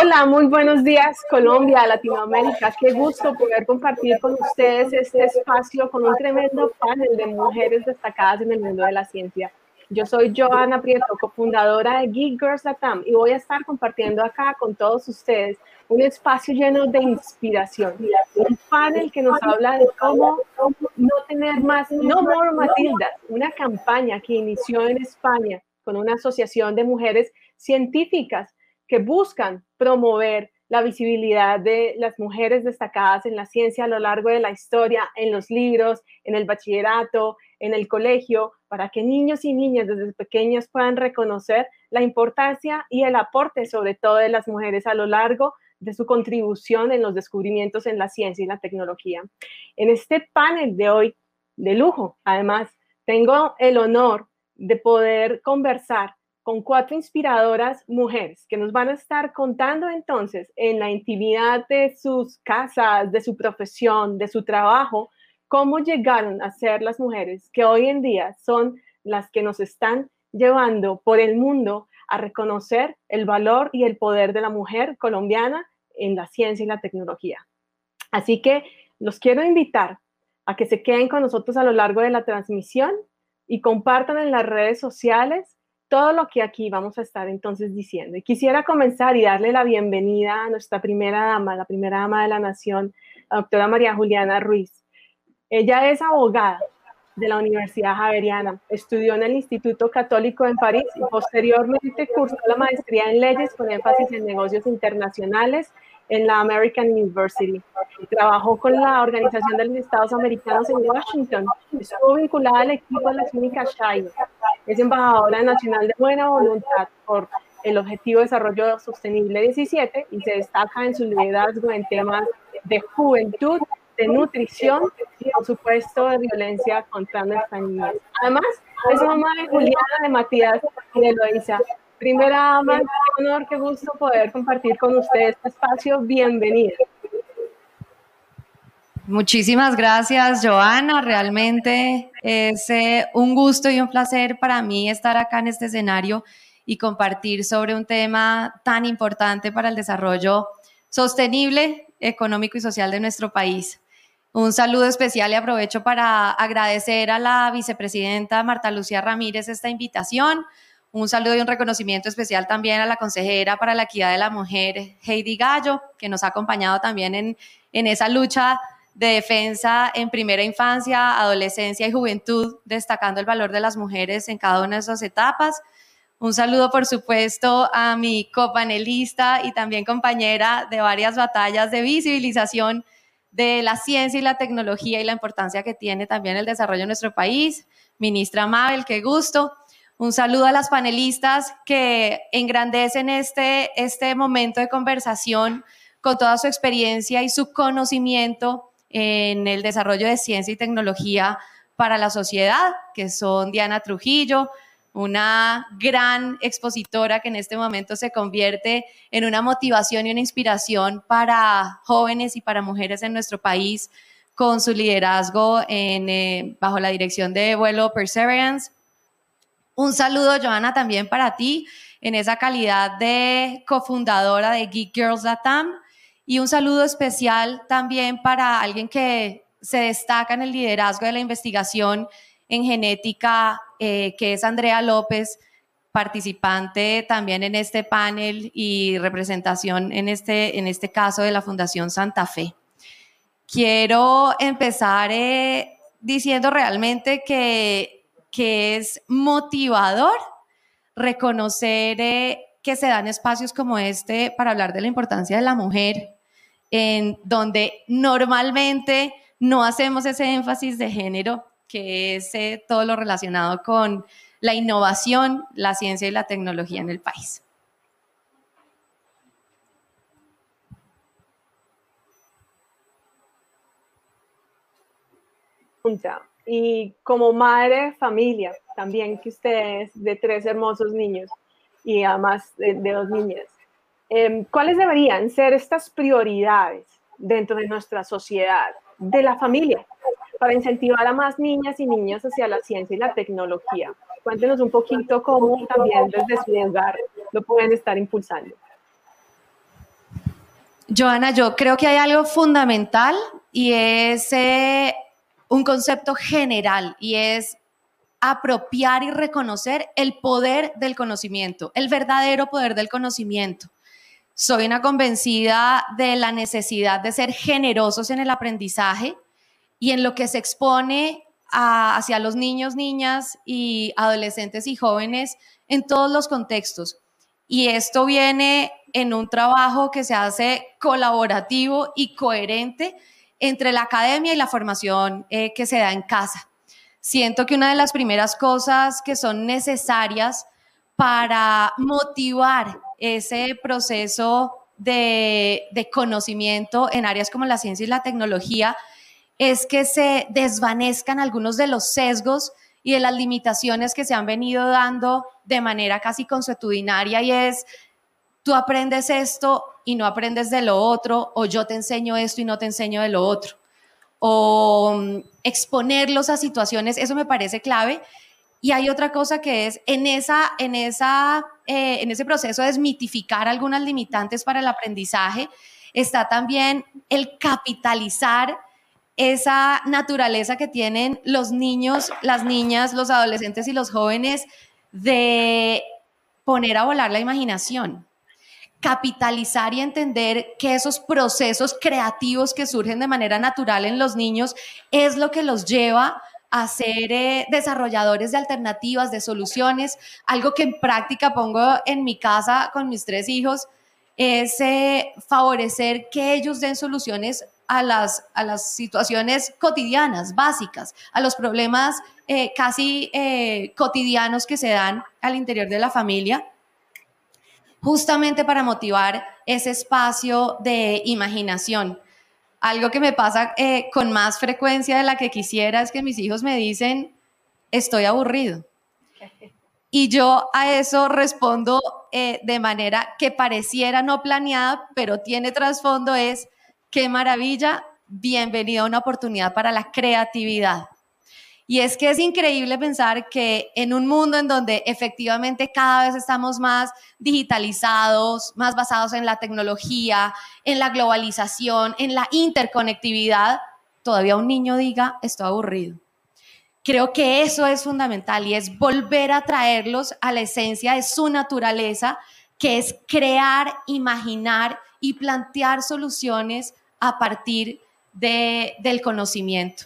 Hola, muy buenos días Colombia, Latinoamérica. Qué gusto poder compartir con ustedes este espacio con un tremendo panel de mujeres destacadas en el mundo de la ciencia. Yo soy Joana Prieto, cofundadora de Geek Girls Latam y voy a estar compartiendo acá con todos ustedes un espacio lleno de inspiración. Un panel que nos habla de cómo no tener más, no more Matilda, una campaña que inició en España con una asociación de mujeres científicas que buscan promover la visibilidad de las mujeres destacadas en la ciencia a lo largo de la historia, en los libros, en el bachillerato, en el colegio, para que niños y niñas desde pequeños puedan reconocer la importancia y el aporte sobre todo de las mujeres a lo largo de su contribución en los descubrimientos en la ciencia y la tecnología. En este panel de hoy, de lujo, además, tengo el honor de poder conversar con cuatro inspiradoras mujeres que nos van a estar contando entonces en la intimidad de sus casas, de su profesión, de su trabajo, cómo llegaron a ser las mujeres que hoy en día son las que nos están llevando por el mundo a reconocer el valor y el poder de la mujer colombiana en la ciencia y la tecnología. Así que los quiero invitar a que se queden con nosotros a lo largo de la transmisión y compartan en las redes sociales todo lo que aquí vamos a estar entonces diciendo. Y quisiera comenzar y darle la bienvenida a nuestra primera dama, la primera dama de la nación, la doctora María Juliana Ruiz. Ella es abogada de la Universidad Javeriana, estudió en el Instituto Católico en París y posteriormente cursó la maestría en leyes con énfasis en negocios internacionales en la American University. Trabajó con la Organización de los Estados Americanos en Washington. Estuvo vinculada al equipo de la clínica Shire. Es embajadora nacional de buena voluntad por el Objetivo de Desarrollo Sostenible 17 y se destaca en su liderazgo en temas de juventud, de nutrición y, por supuesto, de violencia contra nuestras niñas. Además, es mamá de Juliana, de Matías y de Eloisa. Primera dama, qué honor, qué gusto poder compartir con ustedes este espacio. Bienvenida. Muchísimas gracias, Joana. Realmente es eh, un gusto y un placer para mí estar acá en este escenario y compartir sobre un tema tan importante para el desarrollo sostenible, económico y social de nuestro país. Un saludo especial y aprovecho para agradecer a la vicepresidenta Marta Lucía Ramírez esta invitación un saludo y un reconocimiento especial también a la consejera para la equidad de la mujer, Heidi Gallo, que nos ha acompañado también en, en esa lucha de defensa en primera infancia, adolescencia y juventud, destacando el valor de las mujeres en cada una de esas etapas. Un saludo, por supuesto, a mi copanelista y también compañera de varias batallas de visibilización de la ciencia y la tecnología y la importancia que tiene también el desarrollo de nuestro país. Ministra Mabel, qué gusto. Un saludo a las panelistas que engrandecen este, este momento de conversación con toda su experiencia y su conocimiento en el desarrollo de ciencia y tecnología para la sociedad, que son Diana Trujillo, una gran expositora que en este momento se convierte en una motivación y una inspiración para jóvenes y para mujeres en nuestro país con su liderazgo en, eh, bajo la dirección de vuelo Perseverance. Un saludo, Joana, también para ti en esa calidad de cofundadora de Geek Girls Latam. Y un saludo especial también para alguien que se destaca en el liderazgo de la investigación en genética, eh, que es Andrea López, participante también en este panel y representación en este, en este caso de la Fundación Santa Fe. Quiero empezar eh, diciendo realmente que que es motivador reconocer eh, que se dan espacios como este para hablar de la importancia de la mujer, en donde normalmente no hacemos ese énfasis de género, que es eh, todo lo relacionado con la innovación, la ciencia y la tecnología en el país. y como madre familia también que ustedes de tres hermosos niños y además de, dos niñas, em, ¿cuáles deberían ser estas prioridades dentro de nuestra sociedad, de la familia, para incentivar a más niñas y niños hacia la ciencia y la tecnología? Cuéntenos un poquito cómo también desde su hogar lo pueden estar impulsando. Joana, yo creo que hay algo fundamental y es eh, un concepto general y es apropiar y reconocer el poder del conocimiento, el verdadero poder del conocimiento. Soy una convencida de la necesidad de ser generosos en el aprendizaje y en lo que se expone hacia los niños, niñas y adolescentes y jóvenes en todos los contextos. Y esto viene en un trabajo que se hace colaborativo y coherente entre la academia y la formación eh, que se da en casa. Siento que una de las primeras cosas que son necesarias para motivar ese proceso de, conocimiento en áreas como la ciencia y la tecnología es que se desvanezcan algunos de los sesgos y de las limitaciones que se han venido dando de manera casi consuetudinaria y es, tú aprendes esto y no aprendes de lo otro, o yo te enseño esto y no te enseño de lo otro, o mm, exponerlos a situaciones, eso me parece clave. Y hay otra cosa que es en, esa, en, esa, eh, en ese proceso de desmitificar algunas limitantes para el aprendizaje, está también el capitalizar esa naturaleza que tienen los niños, las niñas, los adolescentes y los jóvenes de poner a volar la imaginación, capitalizar y entender que esos procesos creativos que surgen de manera natural en los niños es lo que los lleva a ser eh, desarrolladores de alternativas, de soluciones, algo que en práctica pongo en mi casa con mis tres hijos, es eh, favorecer que ellos den soluciones a las, a las situaciones cotidianas, básicas, a los problemas eh, casi eh, cotidianos que se dan al interior de la familia, justamente para motivar ese espacio de imaginación. Algo que me pasa eh, con más frecuencia de la que quisiera es que mis hijos me dicen, estoy aburrido. Y yo a eso respondo de manera que pareciera no planeada, pero tiene trasfondo es, qué maravilla, bienvenido a una oportunidad para la creatividad. Y es que es increíble pensar que en un mundo en donde efectivamente cada vez estamos más digitalizados, más basados en la tecnología, en la globalización, en la interconectividad, todavía un niño diga, estoy aburrido. Creo que eso es fundamental y es volver a traerlos a la esencia de su naturaleza, que es crear, imaginar y plantear soluciones a partir del conocimiento.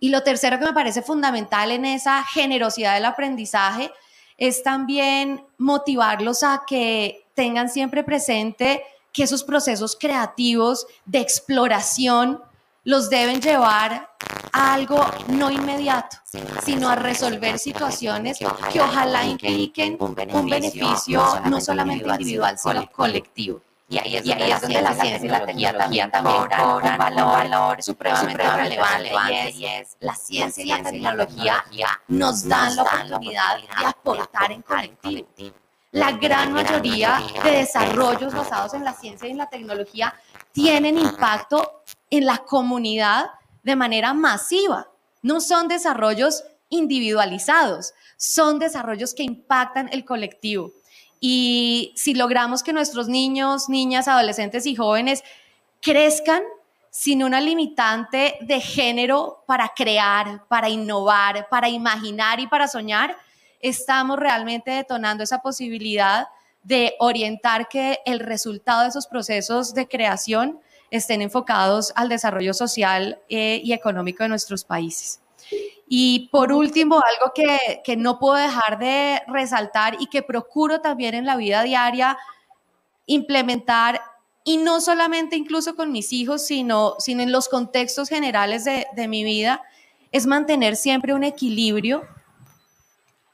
Y lo tercero que me parece fundamental en esa generosidad del aprendizaje es también motivarlos a que tengan siempre presente que esos procesos creativos de exploración los deben llevar a algo no inmediato, sino a resolver situaciones que ojalá impliquen un beneficio no solamente individual, sino colectivo. Y ahí es, donde, la ciencia y la tecnología también cobran un valor, supremamente, relevante, y es, la ciencia y la tecnología nos dan la oportunidad de aportar en colectivo. La gran mayoría de desarrollos basados en la ciencia y en la tecnología tienen impacto en la comunidad de manera masiva. No son desarrollos individualizados, son desarrollos que impactan el colectivo. Y si logramos que nuestros niños, niñas, adolescentes y jóvenes crezcan sin una limitante de género para crear, para innovar, para imaginar y para soñar, estamos realmente detonando esa posibilidad de orientar que el resultado de esos procesos de creación estén enfocados al desarrollo social eh, y económico de nuestros países. Y por último, algo que, no puedo dejar de resaltar y que procuro también en la vida diaria implementar, y no solamente incluso con mis hijos, sino, sino en los contextos generales de, de mi vida, es mantener siempre un equilibrio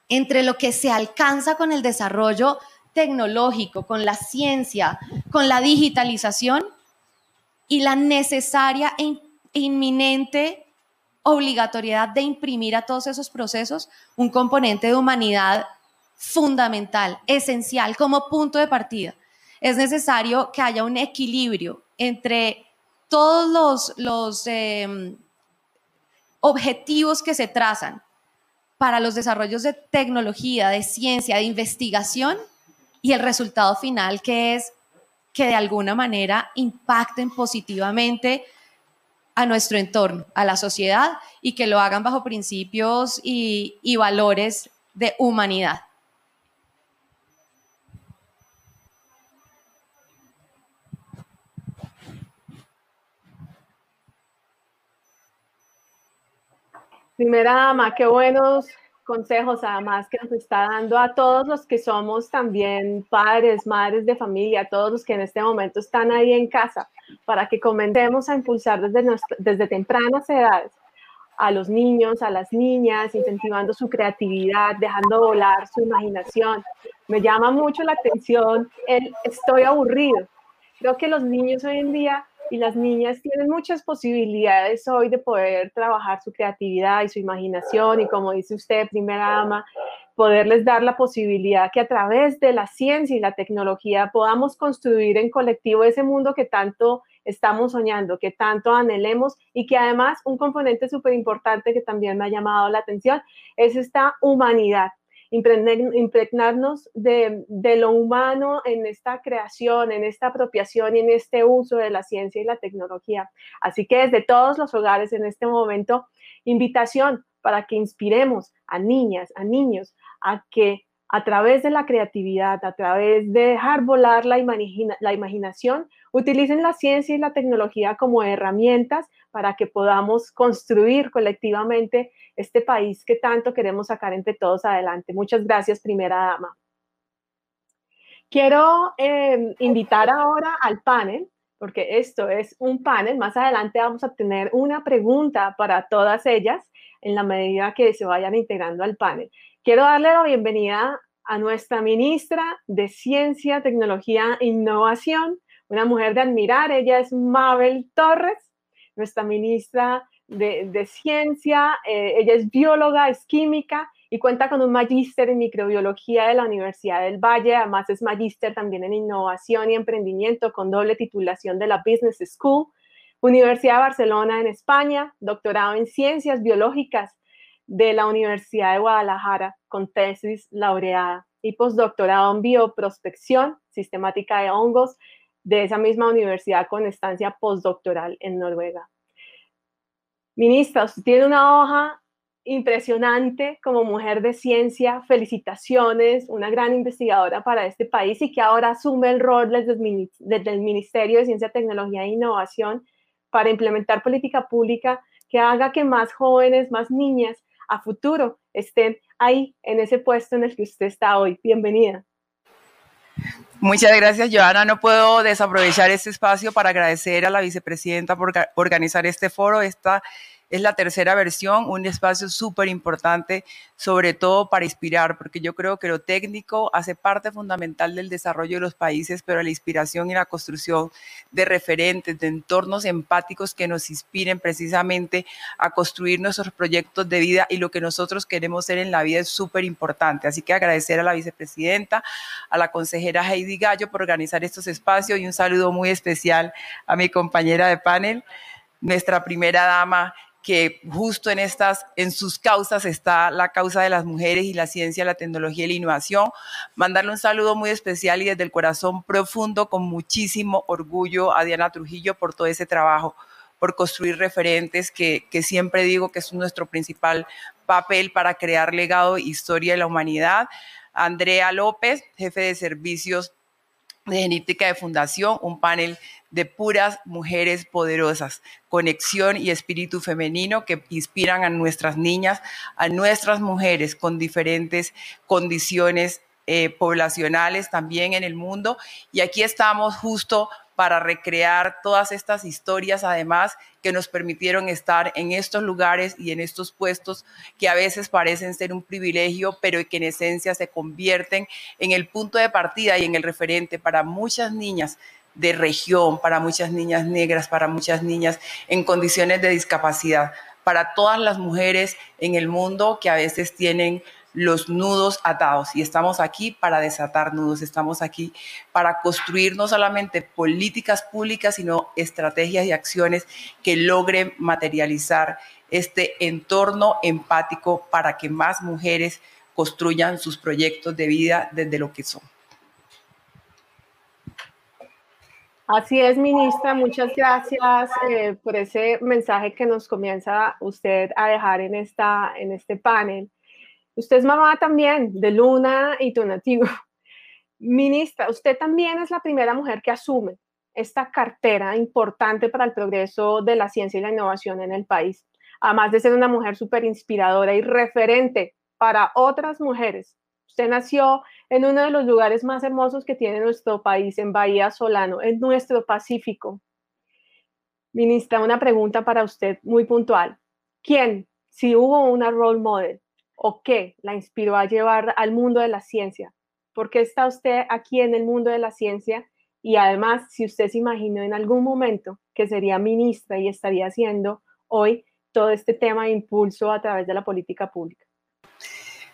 entre lo que se alcanza con el desarrollo tecnológico, con la ciencia, con la digitalización y la necesaria e inminente obligatoriedad de imprimir a todos esos procesos un componente de humanidad fundamental, esencial, como punto de partida. Es necesario que haya un equilibrio entre todos los, em, objetivos que se trazan para los desarrollos de tecnología, de ciencia, de investigación y el resultado final que es que de alguna manera impacten positivamente a nuestro entorno, a la sociedad y que lo hagan bajo principios y, valores de humanidad. Primera dama, qué buenos consejos además que nos está dando a todos los que somos también padres, madres de familia, a todos los que en este momento están ahí en casa, para que comencemos a impulsar desde, desde tempranas edades a los niños, a las niñas, incentivando su creatividad, dejando volar su imaginación. Me llama mucho la atención el estoy aburrido. Creo que los niños hoy en día y las niñas tienen muchas posibilidades hoy de poder trabajar su creatividad y su imaginación y como dice usted, primera dama, poderles dar la posibilidad que a través de la ciencia y la tecnología podamos construir en colectivo ese mundo que tanto estamos soñando, que tanto anhelemos y que además un componente súper importante que también me ha llamado la atención es esta humanidad impregnarnos de, lo humano en esta creación, en esta apropiación y en este uso de la ciencia y la tecnología. Así que desde todos los hogares en este momento, invitación para que inspiremos a niñas, a niños, a que a través de la creatividad, a través de dejar volar la, la imaginación, utilicen la ciencia y la tecnología como herramientas para que podamos construir colectivamente este país que tanto queremos sacar entre todos adelante. Muchas gracias, primera dama. Quiero em, invitar ahora al panel, porque esto es un panel. Más adelante vamos a tener una pregunta para todas ellas en la medida que se vayan integrando al panel. Quiero darle la bienvenida a nuestra ministra de Ciencia, Tecnología e Innovación, una mujer de admirar. Ella es Mabel Torres, nuestra ministra de, Ciencia. Eh, ella es bióloga, es química y cuenta con un magíster en microbiología de la Universidad del Valle. Además es magíster también en innovación y emprendimiento con doble titulación de la Business School. Universidad de Barcelona en España, doctorado en ciencias biológicas de la Universidad de Guadalajara con tesis laureada y postdoctorado en bioprospección sistemática de hongos de esa misma universidad con estancia postdoctoral en Noruega. Ministra, usted tiene una hoja impresionante como mujer de ciencia, felicitaciones, una gran investigadora para este país y que ahora asume el rol desde el Ministerio de Ciencia, Tecnología e Innovación para implementar política pública que haga que más jóvenes, más niñas a futuro estén ahí en ese puesto en el que usted está hoy. Bienvenida. Muchas gracias, Joana. No puedo desaprovechar este espacio para agradecer a la vicepresidenta por organizar este foro. Esta es la tercera versión, un espacio súper importante, sobre todo para inspirar, porque yo creo que lo técnico hace parte fundamental del desarrollo de los países, pero la inspiración y la construcción de referentes, de entornos empáticos que nos inspiren precisamente a construir nuestros proyectos de vida y lo que nosotros queremos ser en la vida es súper importante. Así que agradecer a la vicepresidenta, a la consejera Heidi Gallo por organizar estos espacios y un saludo muy especial a mi compañera de panel, nuestra primera dama que justo en estas, en sus causas está la causa de las mujeres y la ciencia, la tecnología y la innovación. Mandarle un saludo muy especial y desde el corazón profundo, con muchísimo orgullo a Diana Trujillo por todo ese trabajo, por construir referentes que, que siempre digo que es nuestro principal papel para crear legado e historia de la humanidad. Andrea López, jefe de servicios de genética de fundación, un panel de puras mujeres poderosas, conexión y espíritu femenino que inspiran a nuestras niñas, a nuestras mujeres con diferentes condiciones eh, poblacionales también en el mundo. Y aquí estamos justo para recrear todas estas historias, además, que nos permitieron estar en estos lugares y en estos puestos que a veces parecen ser un privilegio, pero que en esencia se convierten en el punto de partida y en el referente para muchas niñas de región, para muchas niñas negras, para muchas niñas en condiciones de discapacidad, para todas las mujeres en el mundo que a veces tienen los nudos atados y estamos aquí para desatar nudos, estamos aquí para construir no solamente políticas públicas, sino estrategias y acciones que logren materializar este entorno empático para que más mujeres construyan sus proyectos de vida desde lo que son. Así es, ministra. Muchas gracias eh, por ese mensaje que nos comienza usted a dejar en, esta, en este panel. Usted es mamá también de Luna y Tonativo. Ministra, usted también es la primera mujer que asume esta cartera importante para el progreso de la ciencia y la innovación en el país. Además de ser una mujer súper inspiradora y referente para otras mujeres. Usted nació en uno de los lugares más hermosos que tiene nuestro país, en Bahía Solano, en nuestro Pacífico. Ministra, una pregunta para usted muy puntual. ¿Quién, si hubo una role model o qué la inspiró a llevar al mundo de la ciencia? ¿Por qué está usted aquí en el mundo de la ciencia? Y además, si usted se imaginó en algún momento que sería ministra y estaría haciendo hoy todo este tema de impulso a través de la política pública.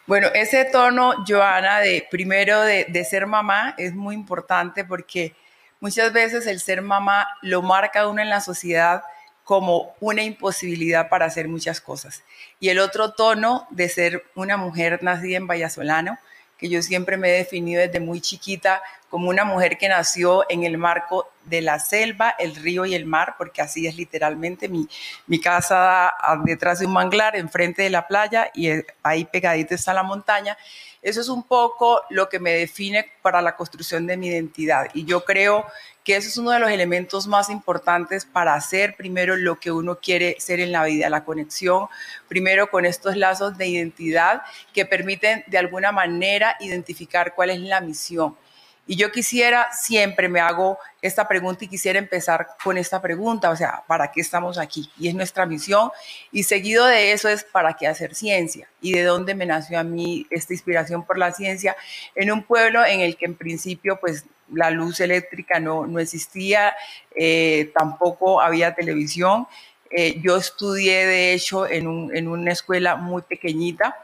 Bueno, ese tono, Joana, de primero de, de, ser mamá es muy importante porque muchas veces el ser mamá lo marca uno en la sociedad como una imposibilidad para hacer muchas cosas. Y el otro tono de ser una mujer nacida en Vallasolano, que yo siempre me he definido desde muy chiquita como una mujer que nació en el marco de la selva, el río y el mar, porque así es literalmente mi, mi casa detrás de un manglar, enfrente de la playa y ahí pegadita está la montaña. Eso es un poco lo que me define para la construcción de mi identidad. Y yo creo que eso es uno de los elementos más importantes para hacer primero lo que uno quiere ser en la vida, la conexión primero con estos lazos de identidad que permiten de alguna manera identificar cuál es la misión y yo quisiera, siempre me hago esta pregunta y quisiera empezar con esta pregunta, o sea, ¿para qué estamos aquí? Y es nuestra misión. Y seguido de eso es ¿para qué hacer ciencia? ¿Y de dónde me nació a mí esta inspiración por la ciencia? En un pueblo en el que en principio pues la luz eléctrica no, no existía, eh, tampoco había televisión. Eh, yo estudié de hecho en, un, en una escuela muy pequeñita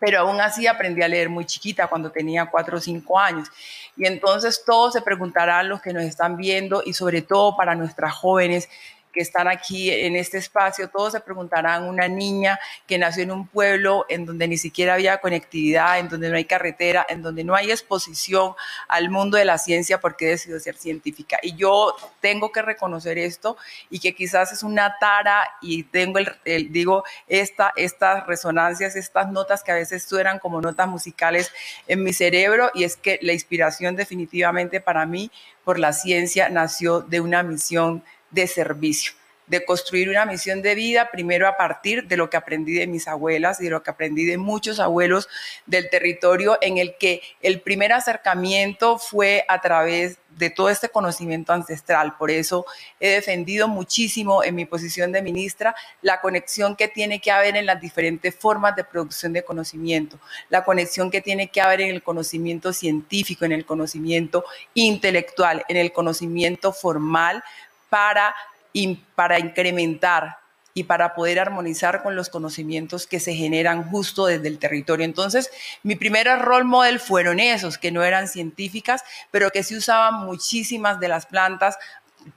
pero aún así aprendí a leer muy chiquita, cuando tenía cuatro o cinco años. Y entonces todos se preguntarán, los que nos están viendo, y sobre todo para nuestras jóvenes, que están aquí en este espacio, todos se preguntarán, una niña que nació en un pueblo en donde ni siquiera había conectividad, en donde no hay carretera, en donde no hay exposición al mundo de la ciencia porque decidió ser científica. Y yo tengo que reconocer esto y que quizás es una tara y tengo el, digo, esta, estas resonancias, estas notas que a veces suenan como notas musicales en mi cerebro y es que la inspiración definitivamente para mí por la ciencia nació de una misión de servicio, de construir una misión de vida, primero a partir de lo que aprendí de mis abuelas y de lo que aprendí de muchos abuelos del territorio, en el que el primer acercamiento fue a través de todo este conocimiento ancestral. Por eso he defendido muchísimo en mi posición de ministra la conexión que tiene que haber en las diferentes formas de producción de conocimiento, la conexión que tiene que haber en el conocimiento científico, en el conocimiento intelectual, en el conocimiento formal, para, para incrementar y para poder armonizar con los conocimientos que se generan justo desde el territorio. Entonces, mi primer role model fueron esos, que no eran científicas, pero que sí usaban muchísimas de las plantas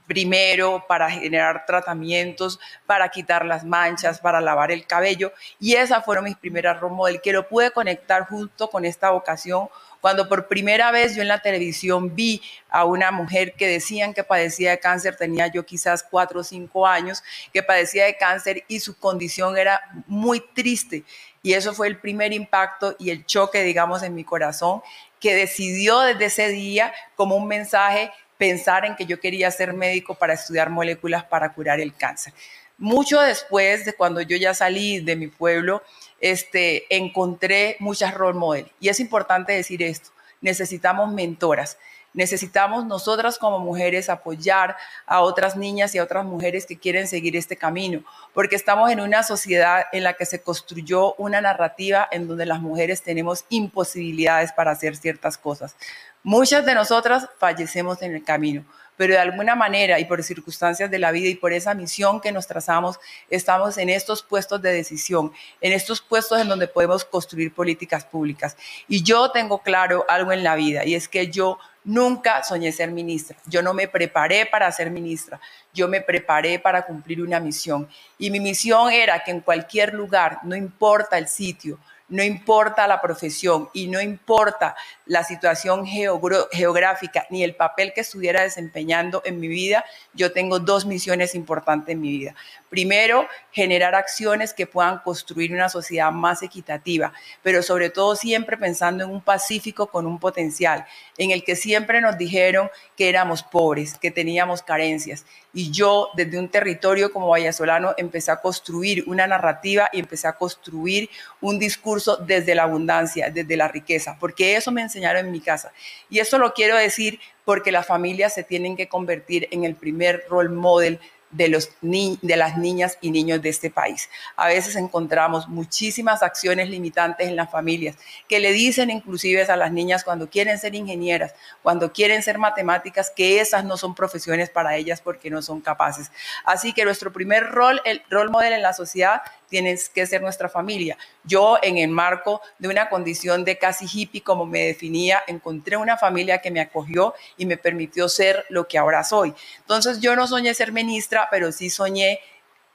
primero para generar tratamientos, para quitar las manchas, para lavar el cabello. Y esas fueron mis primeras role model, que lo pude conectar justo con esta vocación cuando por primera vez yo en la televisión vi a una mujer que decían que padecía de cáncer, tenía yo quizás cuatro o cinco años, que padecía de cáncer y su condición era muy triste. Y eso fue el primer impacto y el choque, digamos, en mi corazón, que decidió desde ese día como un mensaje pensar en que yo quería ser médico para estudiar moléculas para curar el cáncer. Mucho después de cuando yo ya salí de mi pueblo, este, encontré muchas role model. Y es importante decir esto, necesitamos mentoras. Necesitamos nosotras como mujeres apoyar a otras niñas y a otras mujeres que quieren seguir este camino, porque estamos en una sociedad en la que se construyó una narrativa en donde las mujeres tenemos imposibilidades para hacer ciertas cosas. Muchas de nosotras fallecemos en el camino, pero de alguna manera y por circunstancias de la vida y por esa misión que nos trazamos, estamos en estos puestos de decisión, en estos puestos en donde podemos construir políticas públicas. Y yo tengo claro algo en la vida y es que yo nunca soñé ser ministra, yo no me preparé para ser ministra, yo me preparé para cumplir una misión. Y mi misión era que en cualquier lugar, no importa el sitio, no importa la profesión y no importa la situación geográfica ni el papel que estuviera desempeñando en mi vida, yo tengo dos misiones importantes en mi vida. Primero, generar acciones que puedan construir una sociedad más equitativa, pero sobre todo siempre pensando en un pacífico con un potencial, en el que siempre nos dijeron que éramos pobres, que teníamos carencias. Y yo, desde un territorio como Vallasolano, empecé a construir una narrativa y empecé a construir un discurso desde la abundancia, desde la riqueza, porque eso me enseñaron en mi casa. Y eso lo quiero decir porque las familias se tienen que convertir en el primer role model de, los de las niñas y niños de este país. A veces encontramos muchísimas acciones limitantes en las familias que le dicen inclusive a las niñas cuando quieren ser ingenieras, cuando quieren ser matemáticas, que esas no son profesiones para ellas porque no son capaces. Así que nuestro primer rol, el rol modelo en la sociedad, tienes que ser nuestra familia. Yo, en el marco de una condición de casi hippie, como me definía, encontré una familia que me acogió y me permitió ser lo que ahora soy. Entonces, yo no soñé ser ministra, pero sí soñé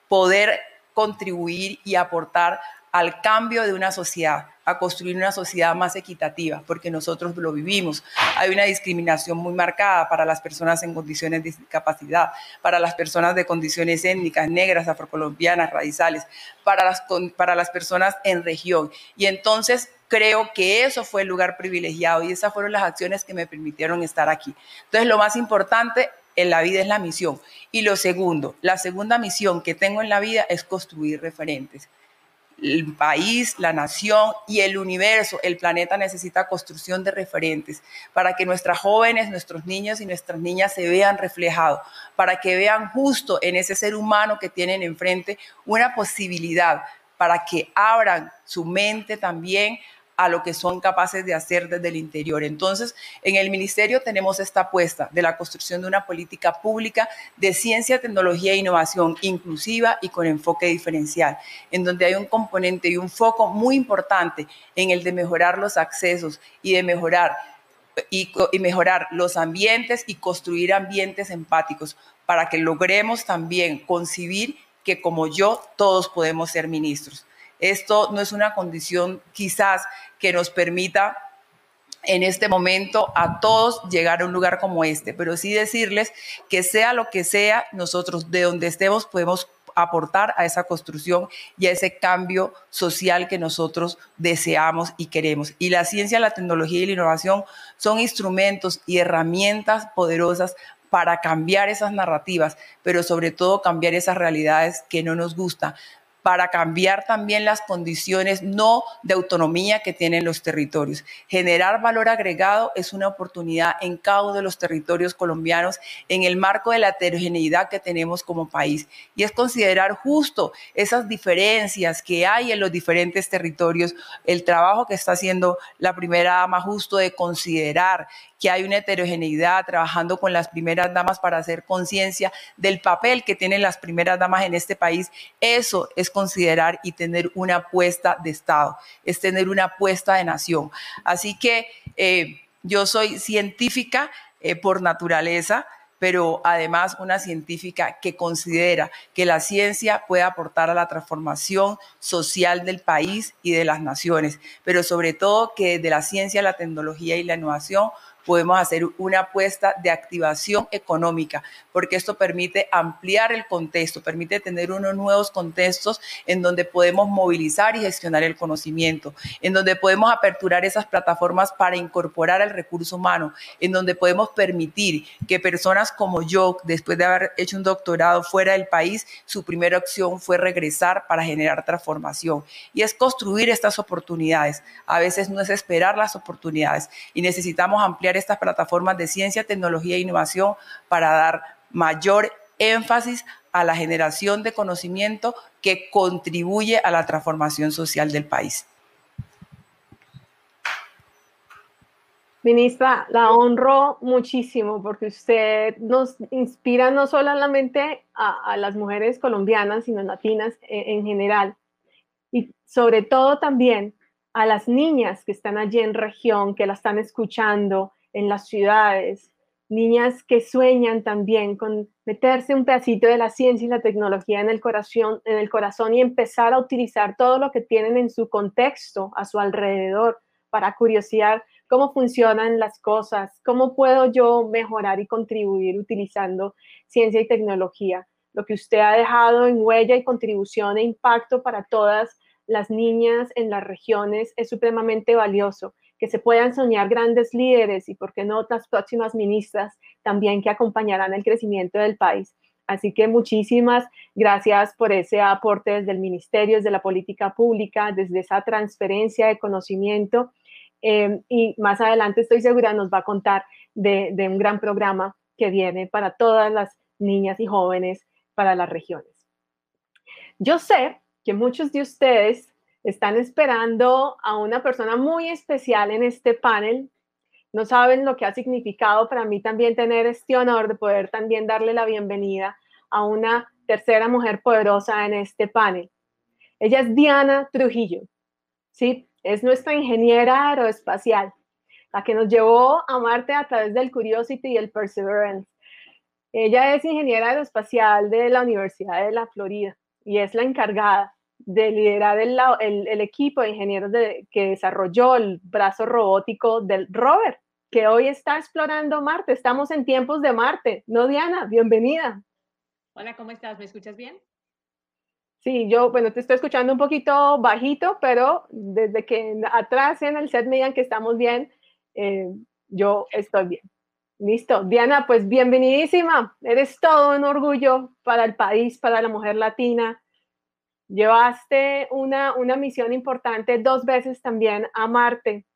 poder contribuir y aportar al cambio de una sociedad, a construir una sociedad más equitativa, porque nosotros lo vivimos. Hay una discriminación muy marcada para las personas en condiciones de discapacidad, para las personas de condiciones étnicas, negras, afrocolombianas, raizales, para las, para las personas en región. Y entonces creo que eso fue el lugar privilegiado y esas fueron las acciones que me permitieron estar aquí. Entonces, lo más importante en la vida es la misión. Y lo segundo, la segunda misión que tengo en la vida es construir referentes el país, la nación y el universo, el planeta necesita construcción de referentes para que nuestras jóvenes, nuestros niños y nuestras niñas se vean reflejados, para que vean justo en ese ser humano que tienen enfrente una posibilidad, para que abran su mente también a lo que son capaces de hacer desde el interior. Entonces, en el ministerio tenemos esta apuesta de la construcción de una política pública de ciencia, tecnología e innovación inclusiva y con enfoque diferencial, en donde hay un componente y un foco muy importante en el de mejorar los accesos y de mejorar y, mejorar los ambientes y construir ambientes empáticos para que logremos también concibir que como yo todos podemos ser ministros. Esto no es una condición quizás que nos permita en este momento a todos llegar a un lugar como este, pero sí decirles que sea lo que sea, nosotros de donde estemos podemos aportar a esa construcción y a ese cambio social que nosotros deseamos y queremos. Y la ciencia, la tecnología y la innovación son instrumentos y herramientas poderosas para cambiar esas narrativas, pero sobre todo cambiar esas realidades que no nos gustan para cambiar también las condiciones no de autonomía que tienen los territorios. Generar valor agregado es una oportunidad en cada uno de los territorios colombianos en el marco de la heterogeneidad que tenemos como país. Y es considerar justo esas diferencias que hay en los diferentes territorios, el trabajo que está haciendo la primera dama justo de considerar que hay una heterogeneidad trabajando con las primeras damas para hacer conciencia del papel que tienen las primeras damas en este país. Eso es considerar y tener una apuesta de Estado, es tener una apuesta de nación. Así que eh, yo soy científica eh, por naturaleza, pero además una científica que considera que la ciencia puede aportar a la transformación social del país y de las naciones, pero sobre todo que de la ciencia, la tecnología y la innovación podemos hacer una apuesta de activación económica, porque esto permite ampliar el contexto, permite tener unos nuevos contextos en donde podemos movilizar y gestionar el conocimiento, en donde podemos aperturar esas plataformas para incorporar el recurso humano, en donde podemos permitir que personas como yo, después de haber hecho un doctorado fuera del país, su primera opción fue regresar para generar transformación. Y es construir estas oportunidades. A veces no es esperar las oportunidades y necesitamos ampliar estas plataformas de ciencia, tecnología e innovación para dar mayor énfasis a la generación de conocimiento que contribuye a la transformación social del país. Ministra, la honro muchísimo porque usted nos inspira no solamente a, a las mujeres colombianas, sino latinas en, en general. Y sobre todo también a las niñas que están allí en región, que la están escuchando, en las ciudades, niñas que sueñan también con meterse un pedacito de la ciencia y la tecnología en el corazón, en el corazón y empezar a utilizar todo lo que tienen en su contexto, a su alrededor, para curiosidad cómo funcionan las cosas, cómo puedo yo mejorar y contribuir utilizando ciencia y tecnología. Lo que usted ha dejado en huella y contribución e impacto para todas las niñas en las regiones es supremamente valioso. Que se puedan soñar grandes líderes y, por qué no, las próximas ministras también que acompañarán el crecimiento del país. Así que muchísimas gracias por ese aporte desde el Ministerio, desde la política pública, desde esa transferencia de conocimiento Em, y más adelante estoy segura nos va a contar de un gran programa que viene para todas las niñas y jóvenes para las regiones. Yo sé que muchos de ustedes están esperando a una persona muy especial en este panel. No saben lo que ha significado para mí también tener este honor de poder también darle la bienvenida a una tercera mujer poderosa en este panel. Ella es Diana Trujillo. ¿sí? es nuestra ingeniera aeroespacial, la que nos llevó a Marte a través del Curiosity y el Perseverance. Ella es ingeniera aeroespacial de la Universidad de la Florida y es la encargada de liderar el, equipo de ingenieros que desarrolló el brazo robótico del rover, que hoy está explorando Marte. Estamos en tiempos de Marte. ¿No, Diana? Bienvenida. Hola, ¿cómo estás? ¿Me escuchas bien? Sí, yo, bueno, te estoy escuchando un poquito bajito, pero desde que atrás en el set me digan que estamos bien, eh, yo estoy bien. Listo. Diana, pues bienvenidísima. Eres todo un orgullo para el país, para la mujer latina. Llevaste una, una misión importante dos veces también a Marte.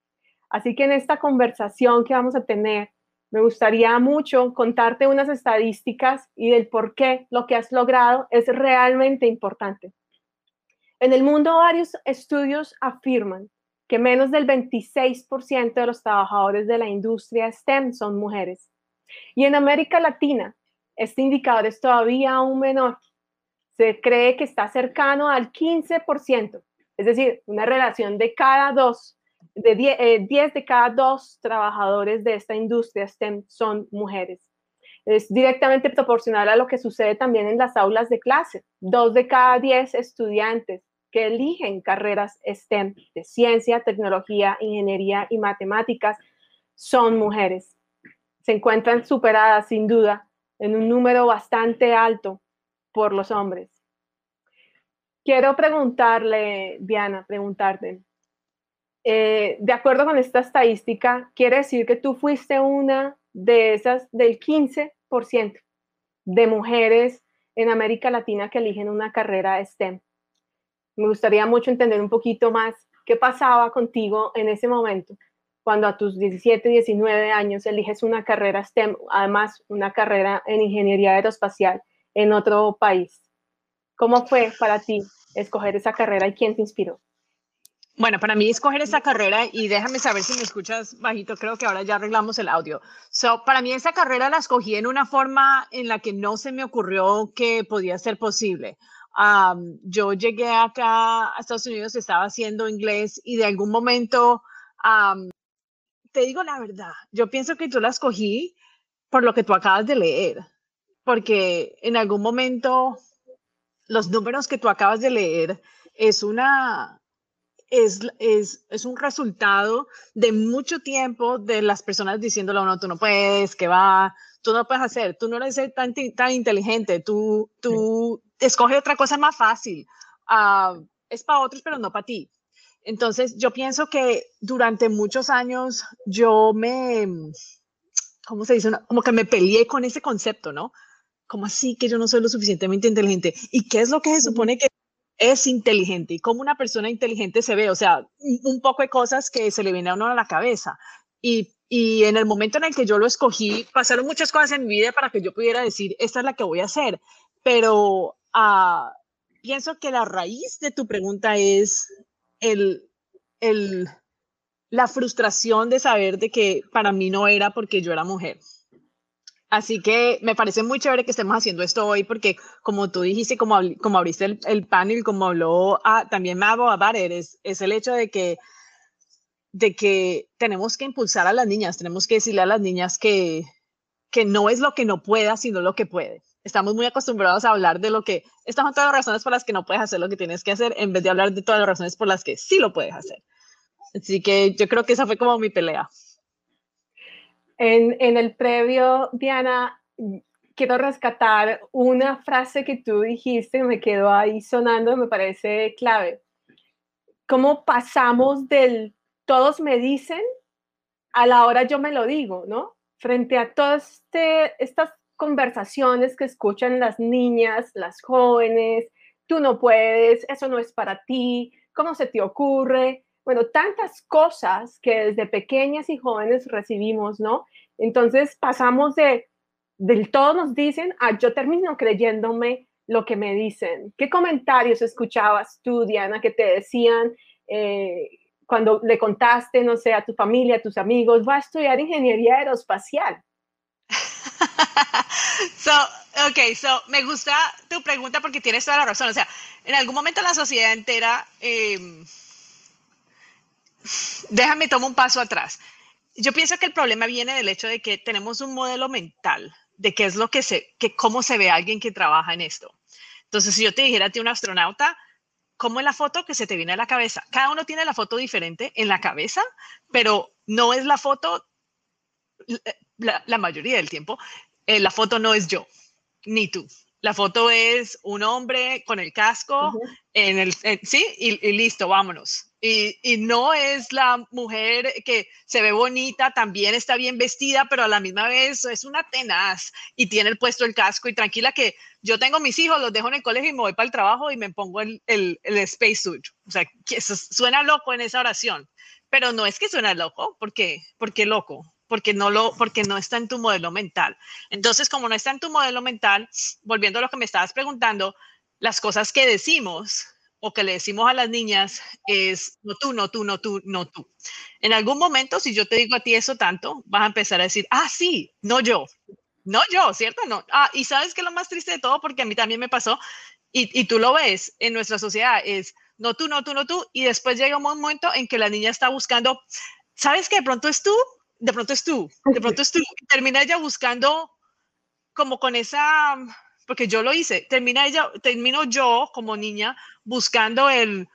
Así que en esta conversación que vamos a tener, me gustaría mucho contarte unas estadísticas y del por qué lo que has logrado es realmente importante. En el mundo varios estudios afirman que menos del 26% de los trabajadores de la industria STEM son mujeres. Y en América Latina, este indicador es todavía aún menor. Se cree que está cercano al 15%, es decir, una relación de cada dos de 10, eh, de cada dos trabajadores de esta industria STEM son mujeres. Es directamente proporcional a lo que sucede también en las aulas de clase. Dos de cada diez estudiantes que eligen carreras STEM de ciencia, tecnología, ingeniería y matemáticas son mujeres. Se encuentran superadas sin duda en un número bastante alto por los hombres. Quiero preguntarle, Diana, preguntarte, eh, de acuerdo con esta estadística, quiere decir que tú fuiste una de esas del 15% de mujeres en América Latina que eligen una carrera STEM. Me gustaría mucho entender un poquito más qué pasaba contigo en ese momento, cuando a tus 17, 19 años eliges una carrera STEM, además una carrera en ingeniería aeroespacial en otro país. ¿Cómo fue para ti escoger esa carrera y quién te inspiró? Bueno, para mí escoger esta carrera, y déjame saber si me escuchas bajito, creo que ahora ya arreglamos el audio. So, para mí esta carrera la escogí en una forma en la que no se me ocurrió que podía ser posible. yo llegué acá a Estados Unidos, estaba haciendo inglés y de algún momento, te digo la verdad, yo pienso que yo la escogí por lo que tú acabas de leer, porque en algún momento los números que tú acabas de leer es una, es, es, es, un resultado de mucho tiempo de las personas diciéndole a uno, tú no puedes, que va, tú no puedes hacer, tú no eres tan, tan inteligente, tú, tú escoge otra cosa más fácil. Ah, es para otros, pero no para ti. Entonces, yo pienso que durante muchos años yo me, ¿cómo se dice? Como que me peleé con ese concepto, ¿no? Como así que yo no soy lo suficientemente inteligente? ¿Y qué es lo que se supone que es inteligente y cómo una persona inteligente se ve, o sea, un poco de cosas que se le viene a uno a la cabeza. Y, y en el momento en el que yo lo escogí, pasaron muchas cosas en mi vida para que yo pudiera decir, esta es la que voy a hacer. Pero uh, pienso que la raíz de tu pregunta es el, el, la frustración de saber de que para mí no era porque yo era mujer. Así que me parece muy chévere que estemos haciendo esto hoy porque como tú dijiste, como, como abriste el, el panel, como habló ah, también Mabo Abarer, es, es el hecho de que, de que tenemos que impulsar a las niñas, tenemos que decirle a las niñas que, que no es lo que no pueda, sino lo que puede. Estamos muy acostumbrados a hablar de lo que, estas son todas las razones por las que no puedes hacer lo que tienes que hacer, en vez de hablar de todas las razones por las que sí lo puedes hacer. Así que yo creo que esa fue como mi pelea. En, en el previo, Diana, quiero rescatar una frase que tú dijiste, me quedó ahí sonando, me parece clave. ¿Cómo pasamos del todos me dicen a la hora yo me lo digo, ¿no? Frente a todas este, estas conversaciones que escuchan las niñas, las jóvenes, tú no puedes, eso no es para ti, ¿cómo se te ocurre? Bueno, tantas cosas que desde pequeñas y jóvenes recibimos, ¿no? Entonces pasamos de del todo nos dicen a yo termino creyéndome lo que me dicen. ¿Qué comentarios escuchabas tú, Diana, que te decían eh, cuando le contaste, no sé, a tu familia, a tus amigos, va a estudiar ingeniería aeroespacial? so, ok, so me gusta tu pregunta porque tienes toda la razón. O sea, en algún momento la sociedad entera, em, déjame tomar un paso atrás. Yo pienso que el problema viene del hecho de que tenemos un modelo mental de qué es lo que se, que cómo se ve alguien que trabaja en esto. Entonces, si yo te dijera a ti un astronauta, ¿cómo es la foto que se te viene a la cabeza? Cada uno tiene la foto diferente en la cabeza, pero no es la foto la, mayoría del tiempo. Eh, la foto no es yo, ni tú. La foto es un hombre con el casco, en el, sí, y, listo, vámonos. Y, y, no es la mujer que se ve bonita, también está bien vestida, pero a la misma vez es una tenaz y tiene el puesto el casco y tranquila que yo tengo mis hijos, los dejo en el colegio y me voy para el trabajo y me pongo el, el, el space suit. O sea, que suena loco en esa oración, pero no es que suena loco, porque, porque loco, porque no, lo, porque no está en tu modelo mental. Entonces, como no está en tu modelo mental, volviendo a lo que me estabas preguntando, las cosas que decimos o que le decimos a las niñas es no tú, no tú, no tú, no tú. En algún momento, si yo te digo a ti eso tanto, vas a empezar a decir, ah, sí, no yo, no yo, ¿cierto? No. Ah, y sabes que lo más triste de todo, porque a mí también me pasó, y, y tú lo ves en nuestra sociedad, es no tú, no tú, no tú, y después llega un momento en que la niña está buscando, ¿sabes que de pronto es tú? De pronto es tú, de pronto es tú, termina ella buscando como con esa, porque yo lo hice, termina ella, termino yo como niña buscando el,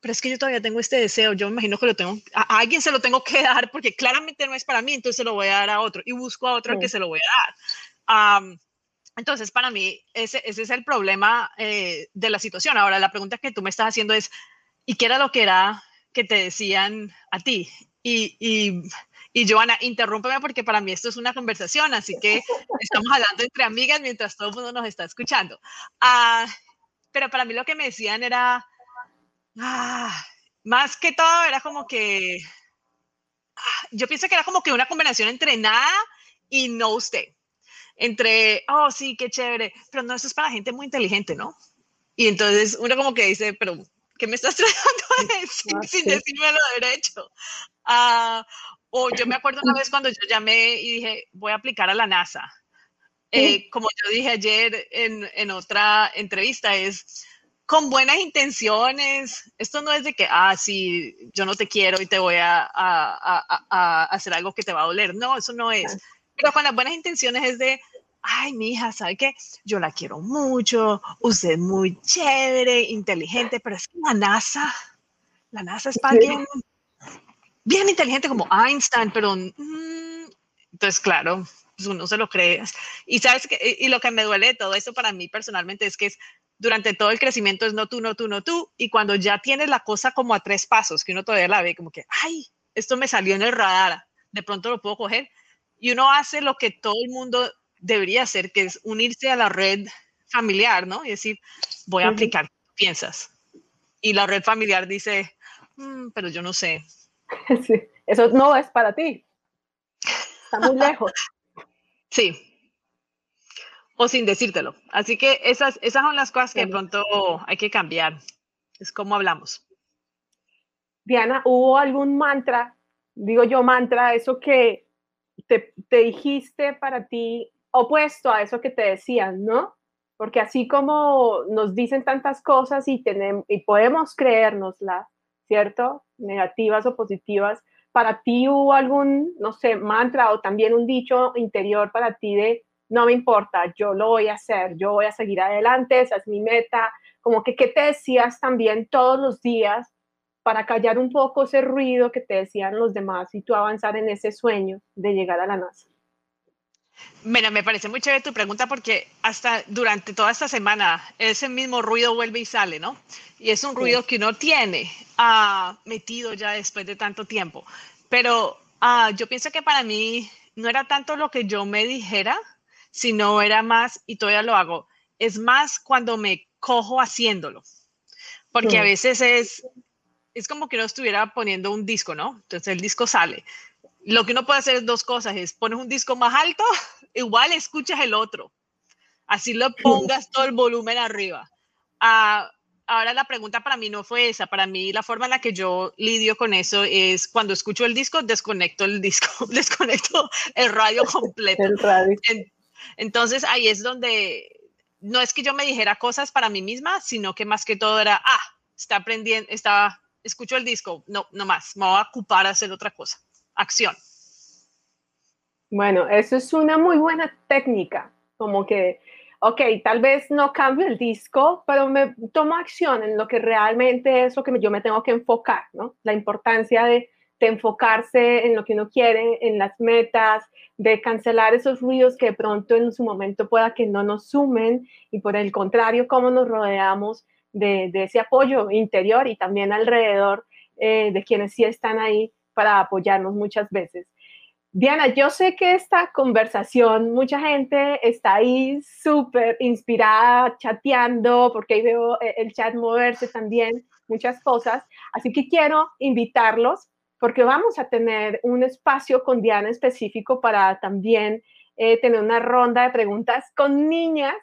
pero es que yo todavía tengo este deseo, yo me imagino que lo tengo, a, alguien se lo tengo que dar porque claramente no es para mí, entonces se lo voy a dar a otro y busco a otro que se lo voy a dar. entonces, para mí, ese, ese es el problema eh, de la situación. Ahora, la pregunta que tú me estás haciendo es, ¿y qué era lo que era que te decían a ti? Y, y y Joana, interrúmpeme porque para mí esto es una conversación, así que estamos hablando entre amigas mientras todo el mundo nos está escuchando. Ah, pero para mí lo que me decían era, ah, más que todo, era como que, ah, yo pienso que era como que una combinación entre nada y no usted. Entre, oh, sí, qué chévere, pero no, eso es para gente muy inteligente, ¿no? Y entonces uno como que dice, pero, ¿qué me estás tratando de decir sin decirme lo derecho? O yo me acuerdo una vez cuando yo llamé y dije, voy a aplicar a la NASA. Eh, como yo dije ayer en, en, otra entrevista, es con buenas intenciones. Esto no es de que, ah, sí, yo no te quiero y te voy a, a, a, hacer algo que te va a doler. No, eso no es. Pero con las buenas intenciones es de, ay, mi hija, ¿sabe qué? Yo la quiero mucho, usted es muy chévere, inteligente, pero es que la NASA, la NASA es para alguien bien inteligente como Einstein, pero mm, entonces, claro, pues uno se lo cree. Y sabes que, y lo que me duele de todo esto para mí personalmente es que es durante todo el crecimiento es no tú, no tú, no tú. Y cuando ya tienes la cosa como a tres pasos, que uno todavía la ve como que, ay, esto me salió en el radar, de pronto lo puedo coger. Y uno hace lo que todo el mundo debería hacer, que es unirse a la red familiar, ¿no? Y decir, voy a aplicar, piensas? Y la red familiar dice, mm, pero yo no sé, eso no es para ti. Está muy lejos. Sí. O sin decírtelo. Así que esas, esas son las cosas que de pronto hay que cambiar. Es como hablamos. Diana, ¿hubo algún mantra, digo yo mantra, eso que te, te dijiste para ti opuesto a eso que te decían, ¿no? Porque así como nos dicen tantas cosas y, tenemos, y podemos creérnoslas, ¿cierto? Negativas o positivas, para ti hubo algún, no sé, mantra o también un dicho interior para ti de no me importa, yo lo voy a hacer, yo voy a seguir adelante, esa es mi meta, como que qué te decías también todos los días para callar un poco ese ruido que te decían los demás y tú avanzar en ese sueño de llegar a la NASA. Mira, me parece muy chévere tu pregunta porque hasta durante toda esta semana ese mismo ruido vuelve y sale, ¿no? Y es un ruido que uno tiene ah, metido ya después de tanto tiempo. Pero ah, yo pienso que para mí no era tanto lo que yo me dijera, sino era más, y todavía lo hago, es más cuando me cojo haciéndolo. Porque a veces es, es como que no estuviera poniendo un disco, ¿no? Entonces el disco sale. Lo que uno puede hacer es dos cosas, es pones un disco más alto, igual escuchas el otro. Así lo pongas todo el volumen arriba. Ah, ahora la pregunta para mí no fue esa. Para mí la forma en la que yo lidio con eso es cuando escucho el disco, desconecto el disco, desconecto el radio completo. El radio. entonces ahí es donde no es que yo me dijera cosas para mí misma, sino que más que todo era, ah, está aprendiendo, está escucho el disco, no, no más, me voy a ocupar a hacer otra cosa. Acción. Bueno, eso es una muy buena técnica, como que, ok, tal vez no cambio el disco, pero me tomo acción en lo que realmente es lo que yo me tengo que enfocar, ¿no? La importancia de, de enfocarse en lo que uno quiere, en las metas, de cancelar esos ruidos que de pronto en su momento pueda que no nos sumen y por el contrario, cómo nos rodeamos de, ese apoyo interior y también alrededor eh, de quienes sí están ahí para apoyarnos muchas veces. Diana, yo sé que esta conversación, mucha gente está ahí súper inspirada, chateando, porque ahí veo eh, el chat moverse también, muchas cosas. Así que quiero invitarlos, porque vamos a tener un espacio con Diana específico para también eh, tener una ronda de preguntas con niñas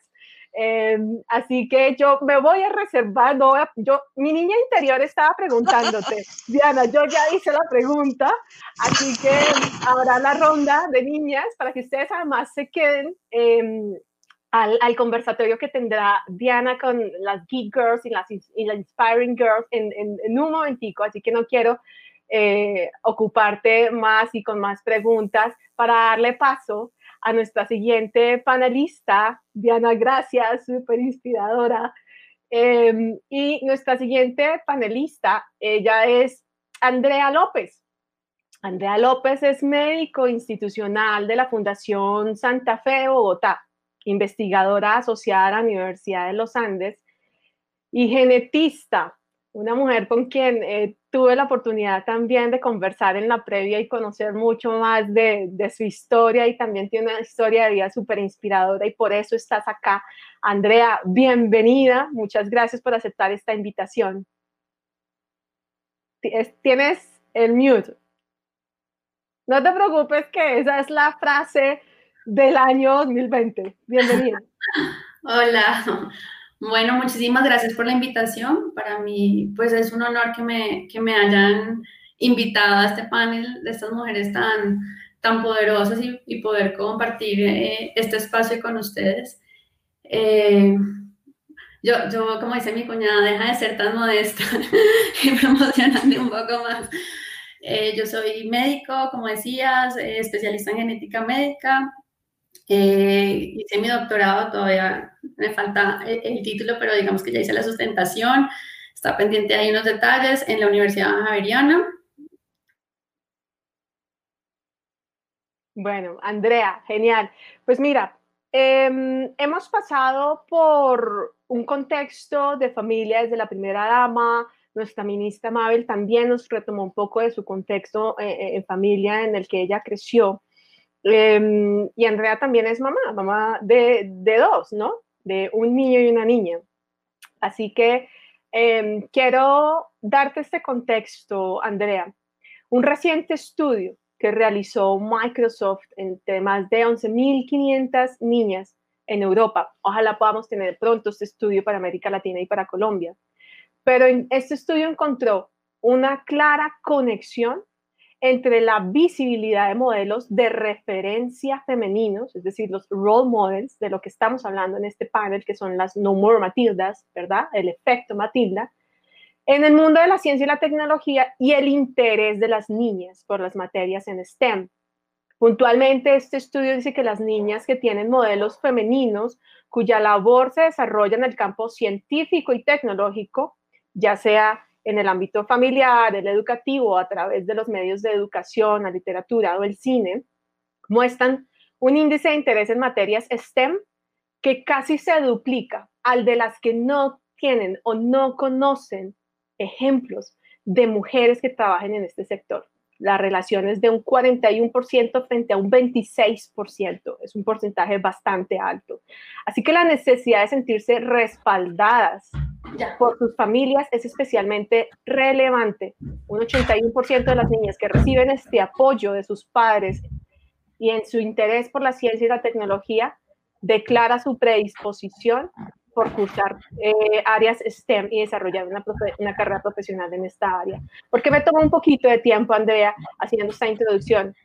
Em, así que yo me voy a reservar, no yo, mi niña interior estaba preguntándote, Diana, yo ya hice la pregunta, así que habrá la ronda de niñas para que ustedes además se queden em, al, al, conversatorio que tendrá Diana con las Geek Girls y las, y las Inspiring Girls en, en, en, un momentico, así que no quiero eh, ocuparte más y con más preguntas para darle paso a nuestra siguiente panelista, Diana Gracias, súper inspiradora. Em, y nuestra siguiente panelista, ella es Andrea López. Andrea López es médico institucional de la Fundación Santa Fe de Bogotá, investigadora asociada a la Universidad de los Andes y genetista una mujer con quien eh, tuve la oportunidad también de conversar en la previa y conocer mucho más de, su historia y también tiene una historia de vida súper inspiradora y por eso estás acá. Andrea, bienvenida, muchas gracias por aceptar esta invitación. Tienes el mute. No te preocupes que esa es la frase del año 2020. Bienvenida. Hola, bueno, muchísimas gracias por la invitación. Para mí, pues es un honor que me, que me hayan invitado a este panel de estas mujeres tan, tan poderosas y, poder compartir eh, este espacio con ustedes. Eh, yo, yo, como dice mi cuñada, deja de ser tan modesta y un poco más. Eh, yo soy médico, como decías, especialista en genética médica. Eh, hice mi doctorado, todavía me falta el, título, pero digamos que ya hice la sustentación. Está pendiente ahí unos detalles en la Universidad Javeriana. Bueno, Andrea, genial. Pues mira, em, hemos pasado por un contexto de familia desde la primera dama. Nuestra ministra Mabel también nos retomó un poco de su contexto eh, eh, en familia en el que ella creció. Em, y Andrea también es mamá, mamá de, de, dos, ¿no? De un niño y una niña. Así que em, quiero darte este contexto, Andrea. Un reciente estudio que realizó Microsoft entre más de 11.500 niñas en Europa. Ojalá podamos tener pronto este estudio para América Latina y para Colombia. Pero en este estudio encontró una clara conexión entre la visibilidad de modelos de referencia femeninos, es decir, los role models de lo que estamos hablando en este panel, que son las No More Matildas, ¿verdad? El efecto Matilda, en el mundo de la ciencia y la tecnología y el interés de las niñas por las materias en STEM. Puntualmente, este estudio dice que las niñas que tienen modelos femeninos cuya labor se desarrolla en el campo científico y tecnológico, ya sea en el ámbito familiar, el educativo, a través de los medios de educación, la literatura o el cine, muestran un índice de interés en materias STEM que casi se duplica al de las que no tienen o no conocen ejemplos de mujeres que trabajen en este sector la relación es de un 41% frente a un 26%. Es un porcentaje bastante alto. Así que la necesidad de sentirse respaldadas por sus familias es especialmente relevante. Un 81% de las niñas que reciben este apoyo de sus padres y en su interés por la ciencia y la tecnología declara su predisposición por cursar eh, áreas STEM y desarrollar una, una, carrera profesional en esta área. ¿Por qué me tomó un poquito de tiempo, Andrea, haciendo esta introducción?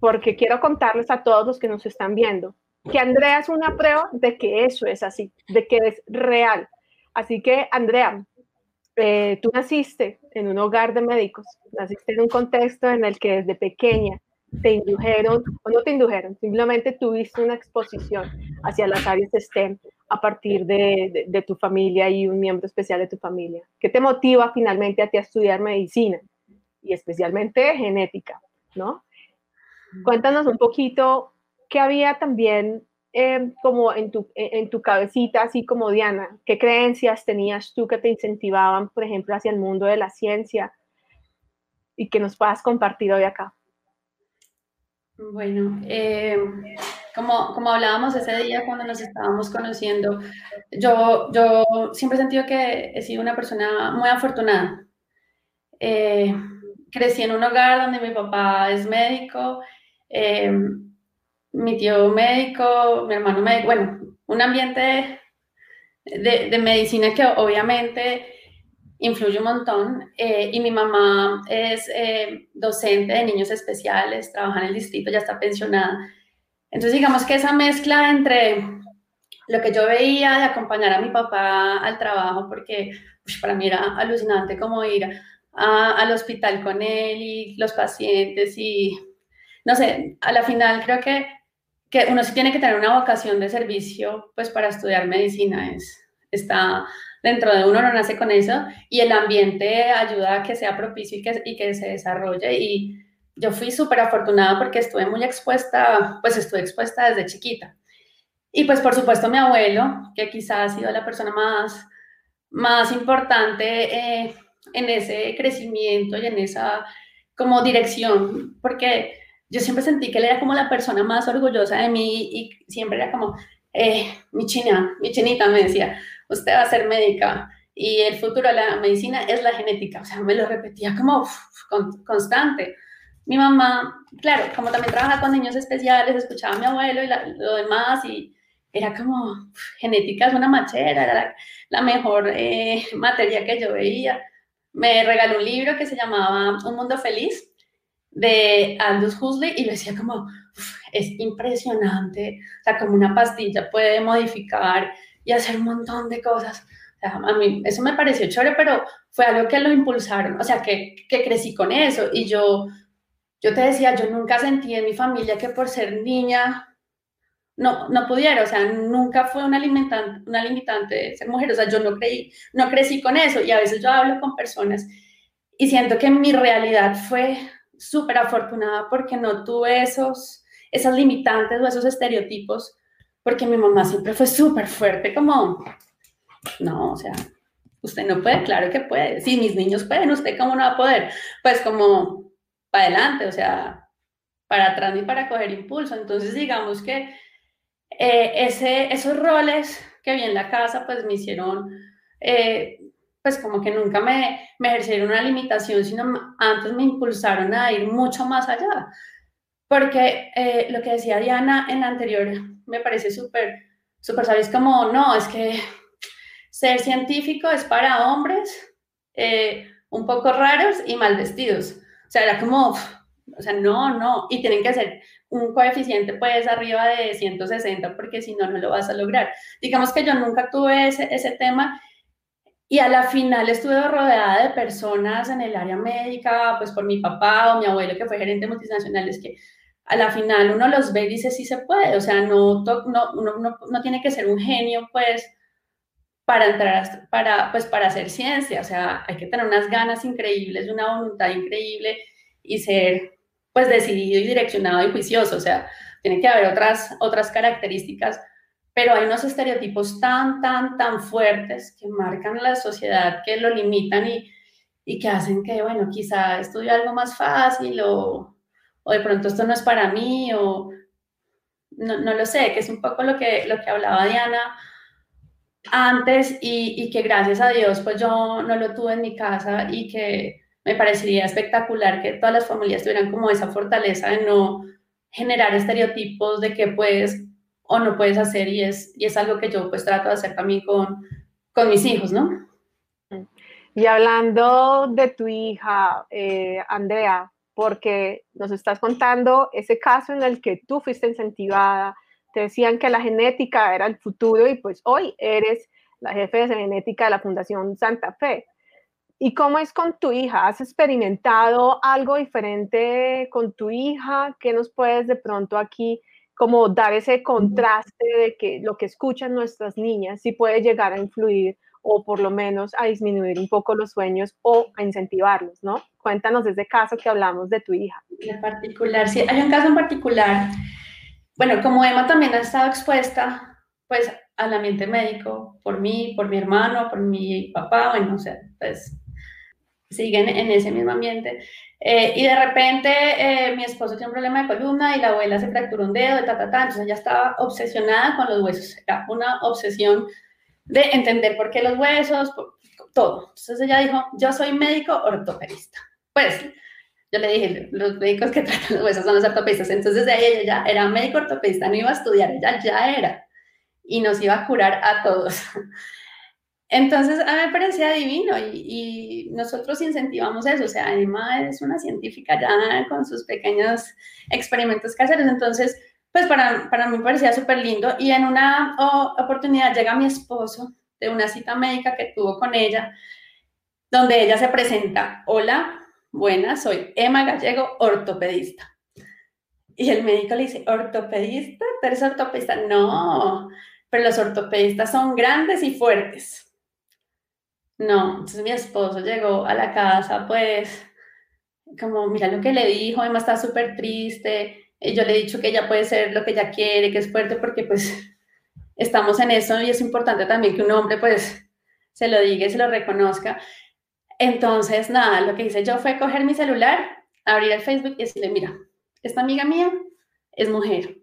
Porque quiero contarles a todos los que nos están viendo que Andrea es una prueba de que eso es así, de que es real. Así que, Andrea, eh, tú naciste en un hogar de médicos, naciste en un contexto en el que desde pequeña te indujeron, o no te indujeron, simplemente tuviste una exposición hacia las áreas STEM a partir de, tu familia y un miembro especial de tu familia. ¿Qué te motiva finalmente a ti a estudiar medicina y especialmente genética, no? Cuéntanos un poquito qué había también em, como en tu, en tu cabecita, así como Diana, qué creencias tenías tú que te incentivaban, por ejemplo, hacia el mundo de la ciencia y que nos puedas compartir hoy acá. Bueno, eh, como, como hablábamos ese día cuando nos estábamos conociendo, yo, yo siempre he sentido que he sido una persona muy afortunada. Eh, crecí en un hogar donde mi papá es médico, eh, mi tío médico, mi hermano médico, bueno, un ambiente de, de medicina que obviamente influye un montón. Eh, y mi mamá es eh, docente de niños especiales, trabaja en el distrito, ya está pensionada. Entonces, digamos que esa mezcla entre lo que yo veía de acompañar a mi papá al trabajo, porque para mí era alucinante como ir al hospital con él y los pacientes y, no sé, a la final creo que, que uno sí tiene que tener una vocación de servicio, pues para estudiar medicina es, está dentro de uno no nace con eso y el ambiente ayuda a que sea propicio y que, y que se desarrolle. Y yo fui súper afortunada porque estuve muy expuesta, pues estuve expuesta desde chiquita. Y pues por supuesto mi abuelo, que quizás ha sido la persona más, más importante eh, en ese crecimiento y en esa como dirección, porque yo siempre sentí que él era como la persona más orgullosa de mí y siempre era como, eh, mi china, mi chinita me decía, usted va a ser médica y el futuro de la medicina es la genética. O sea, me lo repetía como constante. Mi mamá, claro, como también trabaja con niños especiales, escuchaba a mi abuelo y lo demás y era como, genética es una machera, era la, mejor eh, materia que yo veía. Me regaló un libro que se llamaba Un Mundo Feliz de Aldous Huxley y lo decía como, es impresionante, o sea, como una pastilla puede modificar y hacer un montón de cosas. O sea, a mí eso me pareció chévere, pero fue algo que lo impulsaron, o sea, que, que crecí con eso. Y yo, yo te decía, yo nunca sentí en mi familia que por ser niña no, no pudiera, o sea, nunca fue una limitante, una limitante ser mujer, o sea, yo no creí, no crecí con eso y a veces yo hablo con personas y siento que mi realidad fue súper afortunada porque no tuve esos, esas limitantes o esos estereotipos porque mi mamá siempre fue súper fuerte, como, no, o sea, usted no puede, claro que puede, si mis niños pueden, usted cómo no va a poder, pues como para adelante, o sea, para atrás ni para coger impulso, entonces digamos que eh, ese, esos roles que vi en la casa, pues me hicieron, eh, pues como que nunca me, me ejercieron una limitación, sino antes me impulsaron a ir mucho más allá. Porque eh, lo que decía Diana en la anterior me parece súper, súper, ¿sabes? Como, no, es que ser científico es para hombres eh, un poco raros y mal vestidos. O sea, era como, o sea, no, no, y tienen que hacer un coeficiente pues arriba de 160 porque si no, no lo vas a lograr. Digamos que yo nunca tuve ese, ese tema y a la final estuve rodeada de personas en el área médica, pues por mi papá o mi abuelo que fue gerente multinacionales, que a la final uno los ve y dice sí se puede, o sea, no, no, no, no tiene que ser un genio, pues, para entrar, para, pues, para hacer ciencia, o sea, hay que tener unas ganas increíbles, una voluntad increíble y ser, pues, decidido y direccionado y juicioso, o sea, tiene que haber otras, otras características pero hay unos estereotipos tan, tan, tan fuertes que marcan la sociedad, que lo limitan y, y que hacen que, bueno, quizá estudie algo más fácil o, o, de pronto esto no es para mí o no, no, lo sé, que es un poco lo que, lo que hablaba Diana antes y, y, que gracias a Dios pues yo no lo tuve en mi casa y que me parecería espectacular que todas las familias tuvieran como esa fortaleza de no generar estereotipos de que pues o no puedes hacer y es, y es algo que yo pues trato de hacer también con, con mis hijos, ¿no? Y hablando de tu hija, eh, Andrea, porque nos estás contando ese caso en el que tú fuiste incentivada, te decían que la genética era el futuro y pues hoy eres la jefe de genética de la Fundación Santa Fe. ¿Y cómo es con tu hija? ¿Has experimentado algo diferente con tu hija? ¿Qué nos puedes de pronto aquí como dar ese contraste de que lo que escuchan nuestras niñas sí puede llegar a influir o por lo menos a disminuir un poco los sueños o a incentivarlos, ¿no? Cuéntanos ese caso que hablamos de tu hija. En particular, sí, hay un caso en particular. Bueno, como Emma también ha estado expuesta, pues, al ambiente médico, por mí, por mi hermano, por mi papá, bueno, o sea, pues, siguen en ese mismo ambiente. Eh, y de repente eh, mi esposo tiene un problema de columna y la abuela se fracturó un dedo, de ta, ta, ta. Entonces ella estaba obsesionada con los huesos. Una obsesión de entender por qué los huesos, todo. Entonces ella dijo, yo soy médico ortopedista. Pues yo le dije, los médicos que tratan los huesos son los ortopedistas. Entonces de ahí ella ya era médico ortopedista, no iba a estudiar, ella ya era. Y nos iba a curar a todos. Entonces, a mí me parecía divino y, nosotros incentivamos eso. O sea, Emma es una científica ya con sus pequeños experimentos caseros. Entonces, pues para, para mí parecía súper lindo. Y en una oportunidad llega mi esposo de una cita médica que tuvo con ella, donde ella se presenta, hola, buenas, soy Emma Gallego, ortopedista. Y el médico le dice, ¿ortopedista? ¿Tú eres ortopedista? No, pero los ortopedistas son grandes y fuertes. No, entonces mi esposo llegó a la casa, pues, como, mira lo que le dijo, Emma está súper triste, y yo le he dicho que ella puede ser lo que ella quiere, que es fuerte, porque pues estamos en eso y es importante también que un hombre pues se lo diga y se lo reconozca. Entonces, nada, lo que hice yo fue coger mi celular, abrir el Facebook y decirle, mira, esta amiga mía es mujer,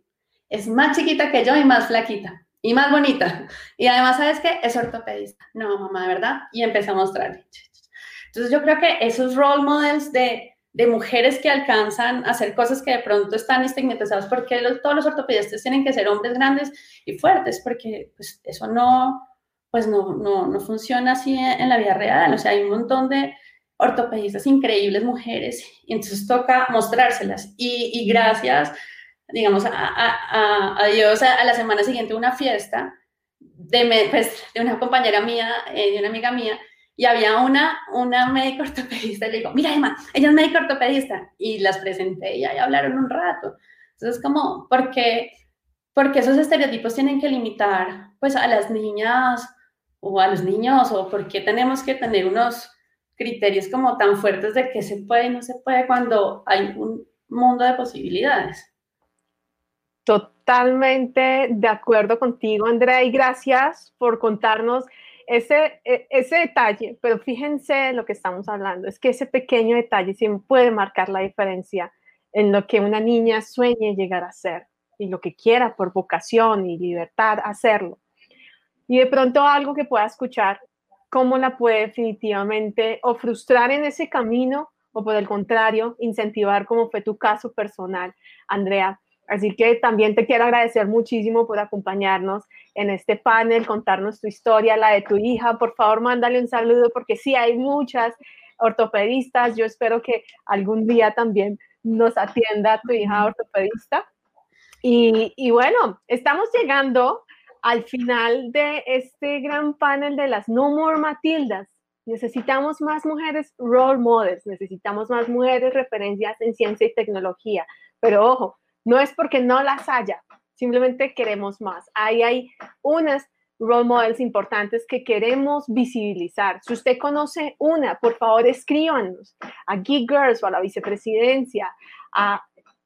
es más chiquita que yo y más flaquita y más bonita. Y además, ¿sabes qué? Es ortopedista. No, mamá, de verdad. Y empecé a mostrarle. Entonces, yo creo que esos role models de, mujeres que alcanzan a hacer cosas que de pronto están estigmatizadas, porque todos los ortopedistas tienen que ser hombres grandes y fuertes, porque pues, eso no, pues no, no, no funciona así en la vida real. O sea, hay un montón de ortopedistas increíbles, mujeres, y entonces toca mostrárselas. Y, y gracias digamos, a, a, a Dios a, la semana siguiente una fiesta de, pues, de una compañera mía, eh, de una amiga mía, y había una, una médico ortopedista, y le digo, mira Emma, ella es médico ortopedista, y las presenté y ahí hablaron un rato. Entonces, como, ¿por qué, porque esos estereotipos tienen que limitar, pues, a las niñas o a los niños, o por qué tenemos que tener unos criterios como tan fuertes de qué se puede y no se puede cuando hay un mundo de posibilidades? Totalmente de acuerdo contigo, Andrea, y gracias por contarnos ese, e, ese detalle, pero fíjense lo que estamos hablando, es que ese pequeño detalle siempre puede marcar la diferencia en lo que una niña sueñe llegar a ser y lo que quiera por vocación y libertad hacerlo. Y de pronto algo que pueda escuchar, cómo la puede definitivamente o frustrar en ese camino o por el contrario, incentivar como fue tu caso personal, Andrea. Así que también te quiero agradecer muchísimo por acompañarnos en este panel, contarnos tu historia, la de tu hija. Por favor, mándale un saludo porque sí hay muchas ortopedistas. Yo espero que algún día también nos atienda tu hija ortopedista. Y, y bueno, estamos llegando al final de este gran panel de las No More Matildas. Necesitamos más mujeres role models, necesitamos más mujeres referencias en ciencia y tecnología. Pero ojo, no es porque no las haya, simplemente queremos más. Ahí hay unas role models importantes que queremos visibilizar. Si usted conoce una, por favor escríbanos a Geek Girls o a la vicepresidencia,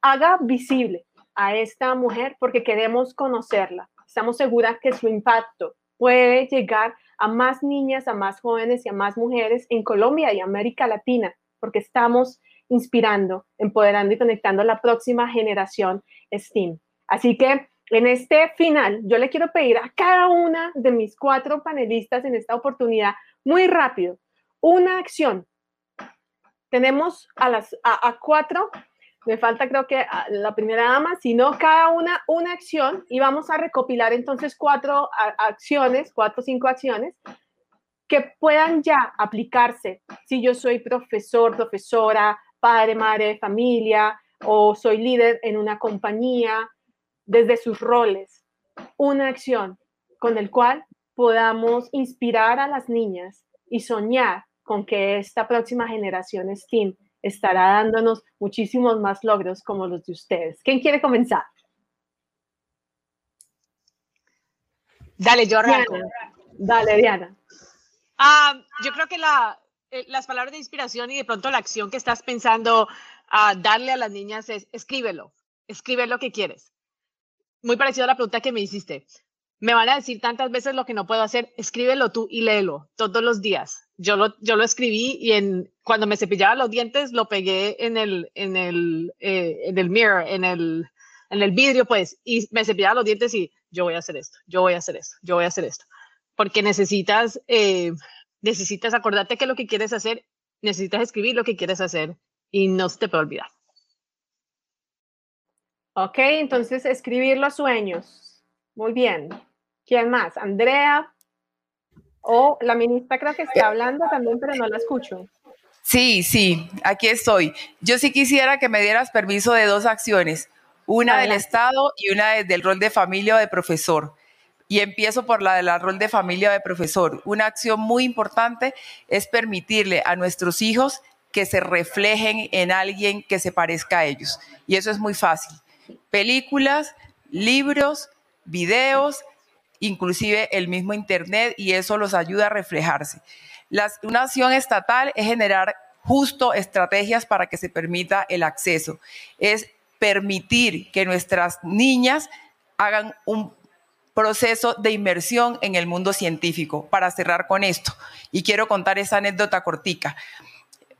haga visible a esta mujer porque queremos conocerla. Estamos seguras que su impacto puede llegar a más niñas, a más jóvenes y a más mujeres en Colombia y América Latina, porque estamos inspirando, empoderando y conectando a la próxima generación STEAM. Así que en este final, yo le quiero pedir a cada una de mis cuatro panelistas en esta oportunidad, muy rápido, una acción. Tenemos a las a, cuatro, me falta creo que la primera dama, sino cada una una acción y vamos a recopilar entonces cuatro acciones, cuatro o cinco acciones que puedan ya aplicarse. Si yo soy profesor, profesora, padre, madre, familia, o soy líder en una compañía, desde sus roles una acción con el cual podamos inspirar a las niñas y soñar con que esta próxima generación STEAM estará dándonos muchísimos más logros como los de ustedes. ¿Quién quiere comenzar? Dale, yo Dale, Diana. Ah, yo creo que la, eh, las palabras de inspiración y de pronto la acción que estás pensando a darle a las niñas es escríbelo, escribe lo que quieres muy parecido a la pregunta que me hiciste. Me van a decir tantas veces lo que no puedo hacer, escríbelo tú y léelo todos los días. Yo lo, yo lo escribí y en, cuando me cepillaba los dientes lo pegué en el, en el, eh, en el mirror, en el, en el vidrio, pues, y me cepillaba los dientes y yo voy a hacer esto, yo voy a hacer esto, yo voy a hacer esto. Porque necesitas, eh, necesitas acordarte que lo que quieres hacer, necesitas escribir lo que quieres hacer y no se te puede olvidar. Ok, entonces escribir los sueños. Muy bien. ¿Quién más? Andrea. O la ministra creo que está hablando también, pero no la escucho. Sí, sí, aquí estoy. Yo sí quisiera que me dieras permiso de dos acciones, una del Estado y una del rol de familia o de profesor. Y empiezo por la del rol de familia o de profesor. Una acción muy importante es permitirle a nuestros hijos que se reflejen en alguien que se parezca a ellos. Y eso es muy fácil películas, libros, videos, inclusive el mismo Internet, y eso los ayuda a reflejarse. Una acción estatal es generar justo estrategias para que se permita el acceso, es permitir que nuestras niñas hagan un proceso de inmersión en el mundo científico. Para cerrar con esto, y quiero contar esa anécdota cortica.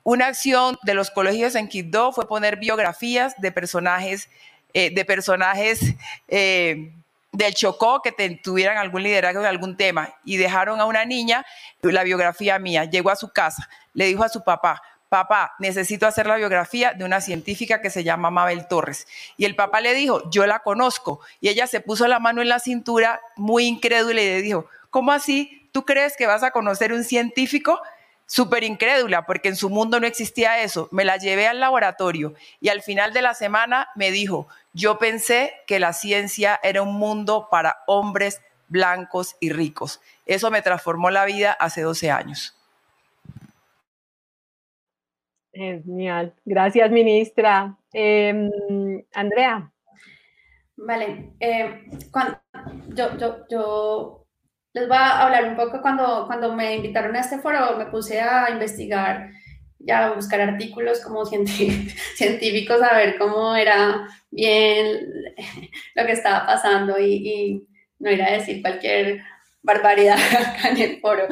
Una acción de los colegios en Quibdó fue poner biografías de personajes eh, de personajes eh, del Chocó que tuvieran algún liderazgo en algún tema y dejaron a una niña la biografía mía. Llegó a su casa, le dijo a su papá, papá, necesito hacer la biografía de una científica que se llama Mabel Torres. Y el papá le dijo, yo la conozco. Y ella se puso la mano en la cintura, muy incrédula, y le dijo, ¿cómo así? ¿Tú crees que vas a conocer un científico? Súper incrédula porque en su mundo no existía eso. Me la llevé al laboratorio y al final de la semana me dijo, yo pensé que la ciencia era un mundo para hombres blancos y ricos. Eso me transformó la vida hace 12 años. Genial. Gracias, ministra. Em, Andrea. Vale. Eh, yo, yo, yo les voy a hablar un poco cuando, cuando me invitaron a este foro, me puse a investigar ya a buscar artículos como científicos, a ver cómo era bien lo que estaba pasando y, no ir a decir cualquier barbaridad acá en el foro.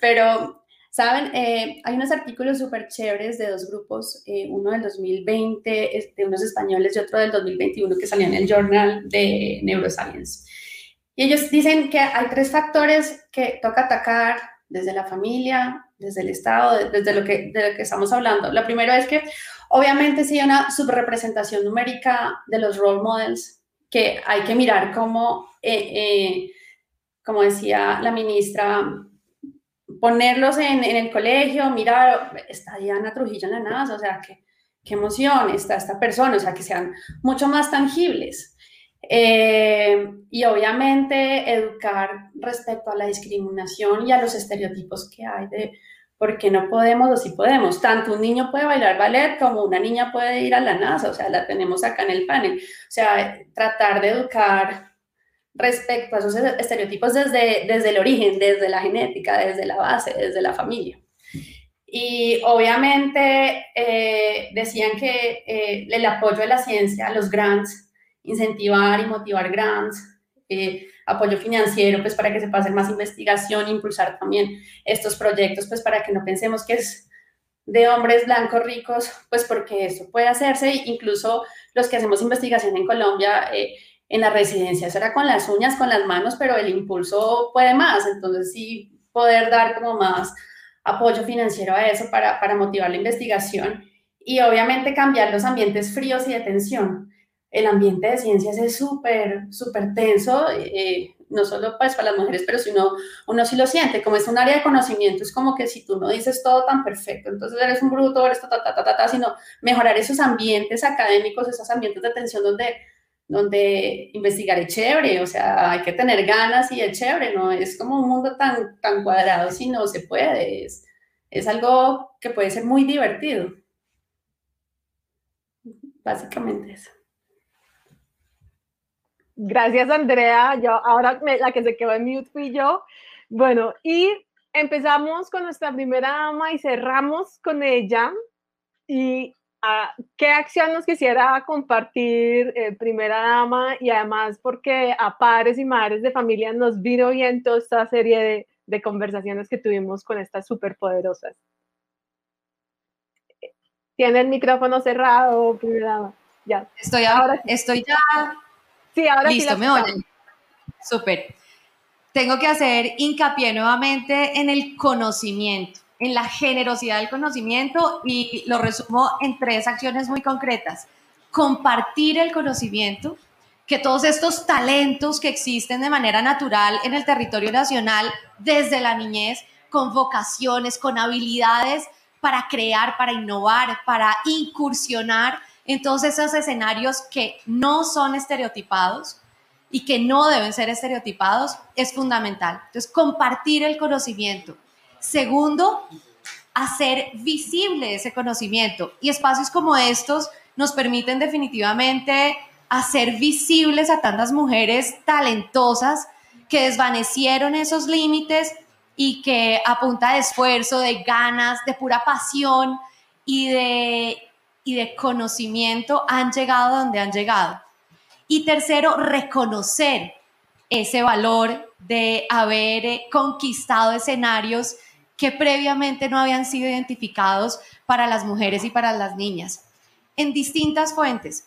Pero, ¿saben? Eh, hay unos artículos súper chéveres de dos grupos, eh, uno del 2020, de unos españoles y otro del 2021 que salían en el Journal de Neuroscience. Y ellos dicen que hay tres factores que toca atacar desde la familia, desde el Estado, desde lo que, de lo que estamos hablando. Lo primero es que obviamente sí hay una subrepresentación numérica de los role models que hay que mirar como, eh, eh, como decía la ministra, ponerlos en, en, el colegio, mirar, está Diana Trujillo en la NASA, o sea, qué, qué emoción está esta persona, o sea, que sean mucho más tangibles. Eh, y obviamente educar respecto a la discriminación y a los estereotipos que hay de por qué no podemos o sí podemos. Tanto un niño puede bailar ballet como una niña puede ir a la NASA, o sea, la tenemos acá en el panel. O sea, tratar de educar respecto a esos estereotipos desde, desde el origen, desde la genética, desde la base, desde la familia. Y obviamente eh, decían que eh, el apoyo de la ciencia, los grants, incentivar y motivar grants, eh, apoyo financiero, pues para que se pase más investigación, impulsar también estos proyectos, pues para que no pensemos que es de hombres blancos ricos, pues porque esto puede hacerse, incluso los que hacemos investigación en Colombia, eh, en la residencia, eso era con las uñas, con las manos, pero el impulso puede más, entonces sí poder dar como más apoyo financiero a eso para, para motivar la investigación y obviamente cambiar los ambientes fríos y de tensión el ambiente de ciencias es súper, súper tenso, eh, no solo pues para las mujeres, pero si uno, uno sí lo siente, como es un área de conocimiento, es como que si tú no dices todo tan perfecto, entonces eres un bruto, eres ta, ta, ta, ta, ta, sino mejorar esos ambientes académicos, esos ambientes de atención donde, donde investigar es chévere, o sea, hay que tener ganas y es chévere, no es como un mundo tan, tan cuadrado si no se puede, es, es algo que puede ser muy divertido. Básicamente eso. Gracias, Andrea. Yo, ahora la que se quedó en mute fui yo. Bueno, y empezamos con nuestra primera dama y cerramos con ella. ¿Y ah, qué acción nos quisiera compartir, eh, primera dama? Y además, porque a padres y madres de familia nos vino bien toda esta serie de, de conversaciones que tuvimos con estas superpoderosas. Tiene el micrófono cerrado, primera dama. Ya. Estoy ahora, estoy ya Sí, ahora Listo, me oyen. Súper. Tengo que hacer hincapié nuevamente en el conocimiento, en la generosidad del conocimiento y lo resumo en tres acciones muy concretas. Compartir el conocimiento, que todos estos talentos que existen de manera natural en el territorio nacional desde la niñez, con vocaciones, con habilidades para crear, para innovar, para incursionar en todos esos escenarios que no son estereotipados y que no deben ser estereotipados es fundamental. Entonces, compartir el conocimiento. Segundo, hacer visible ese conocimiento. Y espacios como estos nos permiten definitivamente hacer visibles a tantas mujeres talentosas que desvanecieron esos límites y que a punta de esfuerzo, de ganas, de pura pasión y de y de conocimiento han llegado donde han llegado. Y tercero, reconocer ese valor de haber eh, conquistado escenarios que previamente no habían sido identificados para las mujeres y para las niñas en distintas fuentes.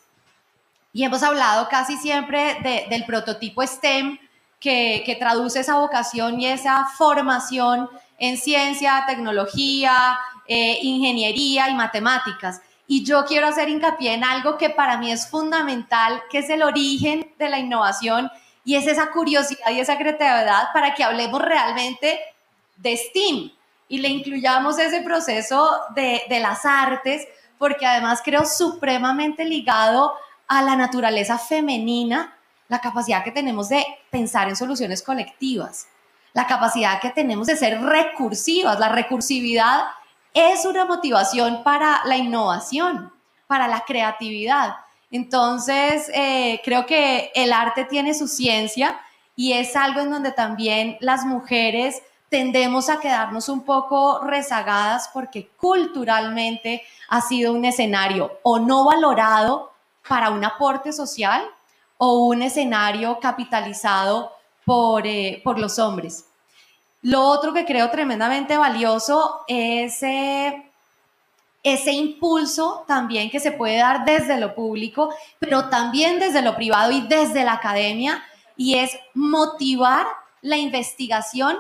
Y hemos hablado casi siempre del prototipo STEM que, traduce esa vocación y esa formación en ciencia, tecnología, eh, ingeniería y matemáticas. Y yo quiero hacer hincapié en algo que para mí es fundamental, que es el origen de la innovación y es esa curiosidad y esa creatividad para que hablemos realmente de STEAM y le incluyamos ese proceso de, de las artes, porque además creo supremamente ligado a la naturaleza femenina, la capacidad que tenemos de pensar en soluciones colectivas, la capacidad que tenemos de ser recursivas, la recursividad es una motivación para la innovación, para la creatividad. Entonces, eh, creo que el arte tiene su ciencia y es algo en donde también las mujeres tendemos a quedarnos un poco rezagadas porque culturalmente ha sido un escenario o no valorado para un aporte social o un escenario capitalizado por, eh, por los hombres. Lo otro que creo tremendamente valioso es eh, ese impulso también que se puede dar desde lo público, pero también desde lo privado y desde la academia, y es motivar la investigación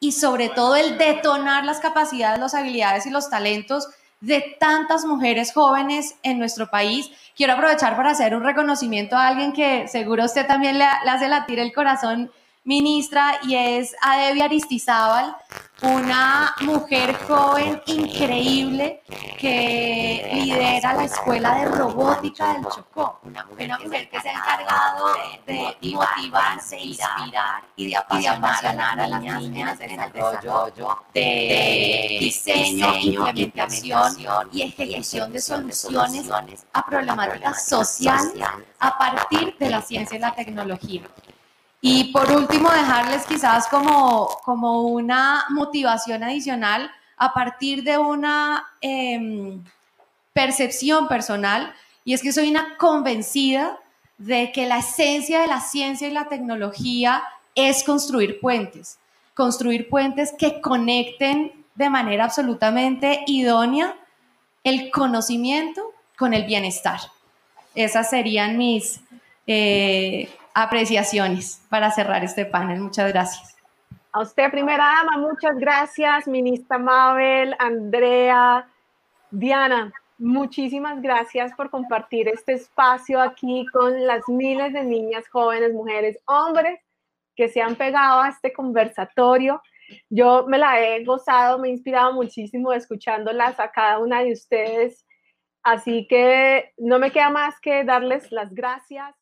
y sobre todo el detonar las capacidades, las habilidades y los talentos de tantas mujeres jóvenes en nuestro país. Quiero aprovechar para hacer un reconocimiento a alguien que seguro usted también le, le hace latir el corazón ministra y es Adevia Aristizábal, una mujer joven increíble que lidera la Escuela de Robótica del Chocó, una mujer, que se ha encargado de, motivar, de inspirar y de apasionar, a las niñas en el desarrollo de, diseño, implementación y ejecución de soluciones a problemáticas sociales a partir de la ciencia y la tecnología. Y por último, dejarles quizás como, como una motivación adicional a partir de una em, percepción personal, y es que soy una convencida de que la esencia de la ciencia y la tecnología es construir puentes, construir puentes que conecten de manera absolutamente idónea el conocimiento con el bienestar. Esas serían mis, eh, apreciaciones para cerrar este panel. Muchas gracias. A usted, primera dama, muchas gracias, ministra Mabel, Andrea, Diana, muchísimas gracias por compartir este espacio aquí con las miles de niñas, jóvenes, mujeres, hombres que se han pegado a este conversatorio. Yo me la he gozado, me he inspirado muchísimo escuchándolas a cada una de ustedes. Así que no me queda más que darles las gracias.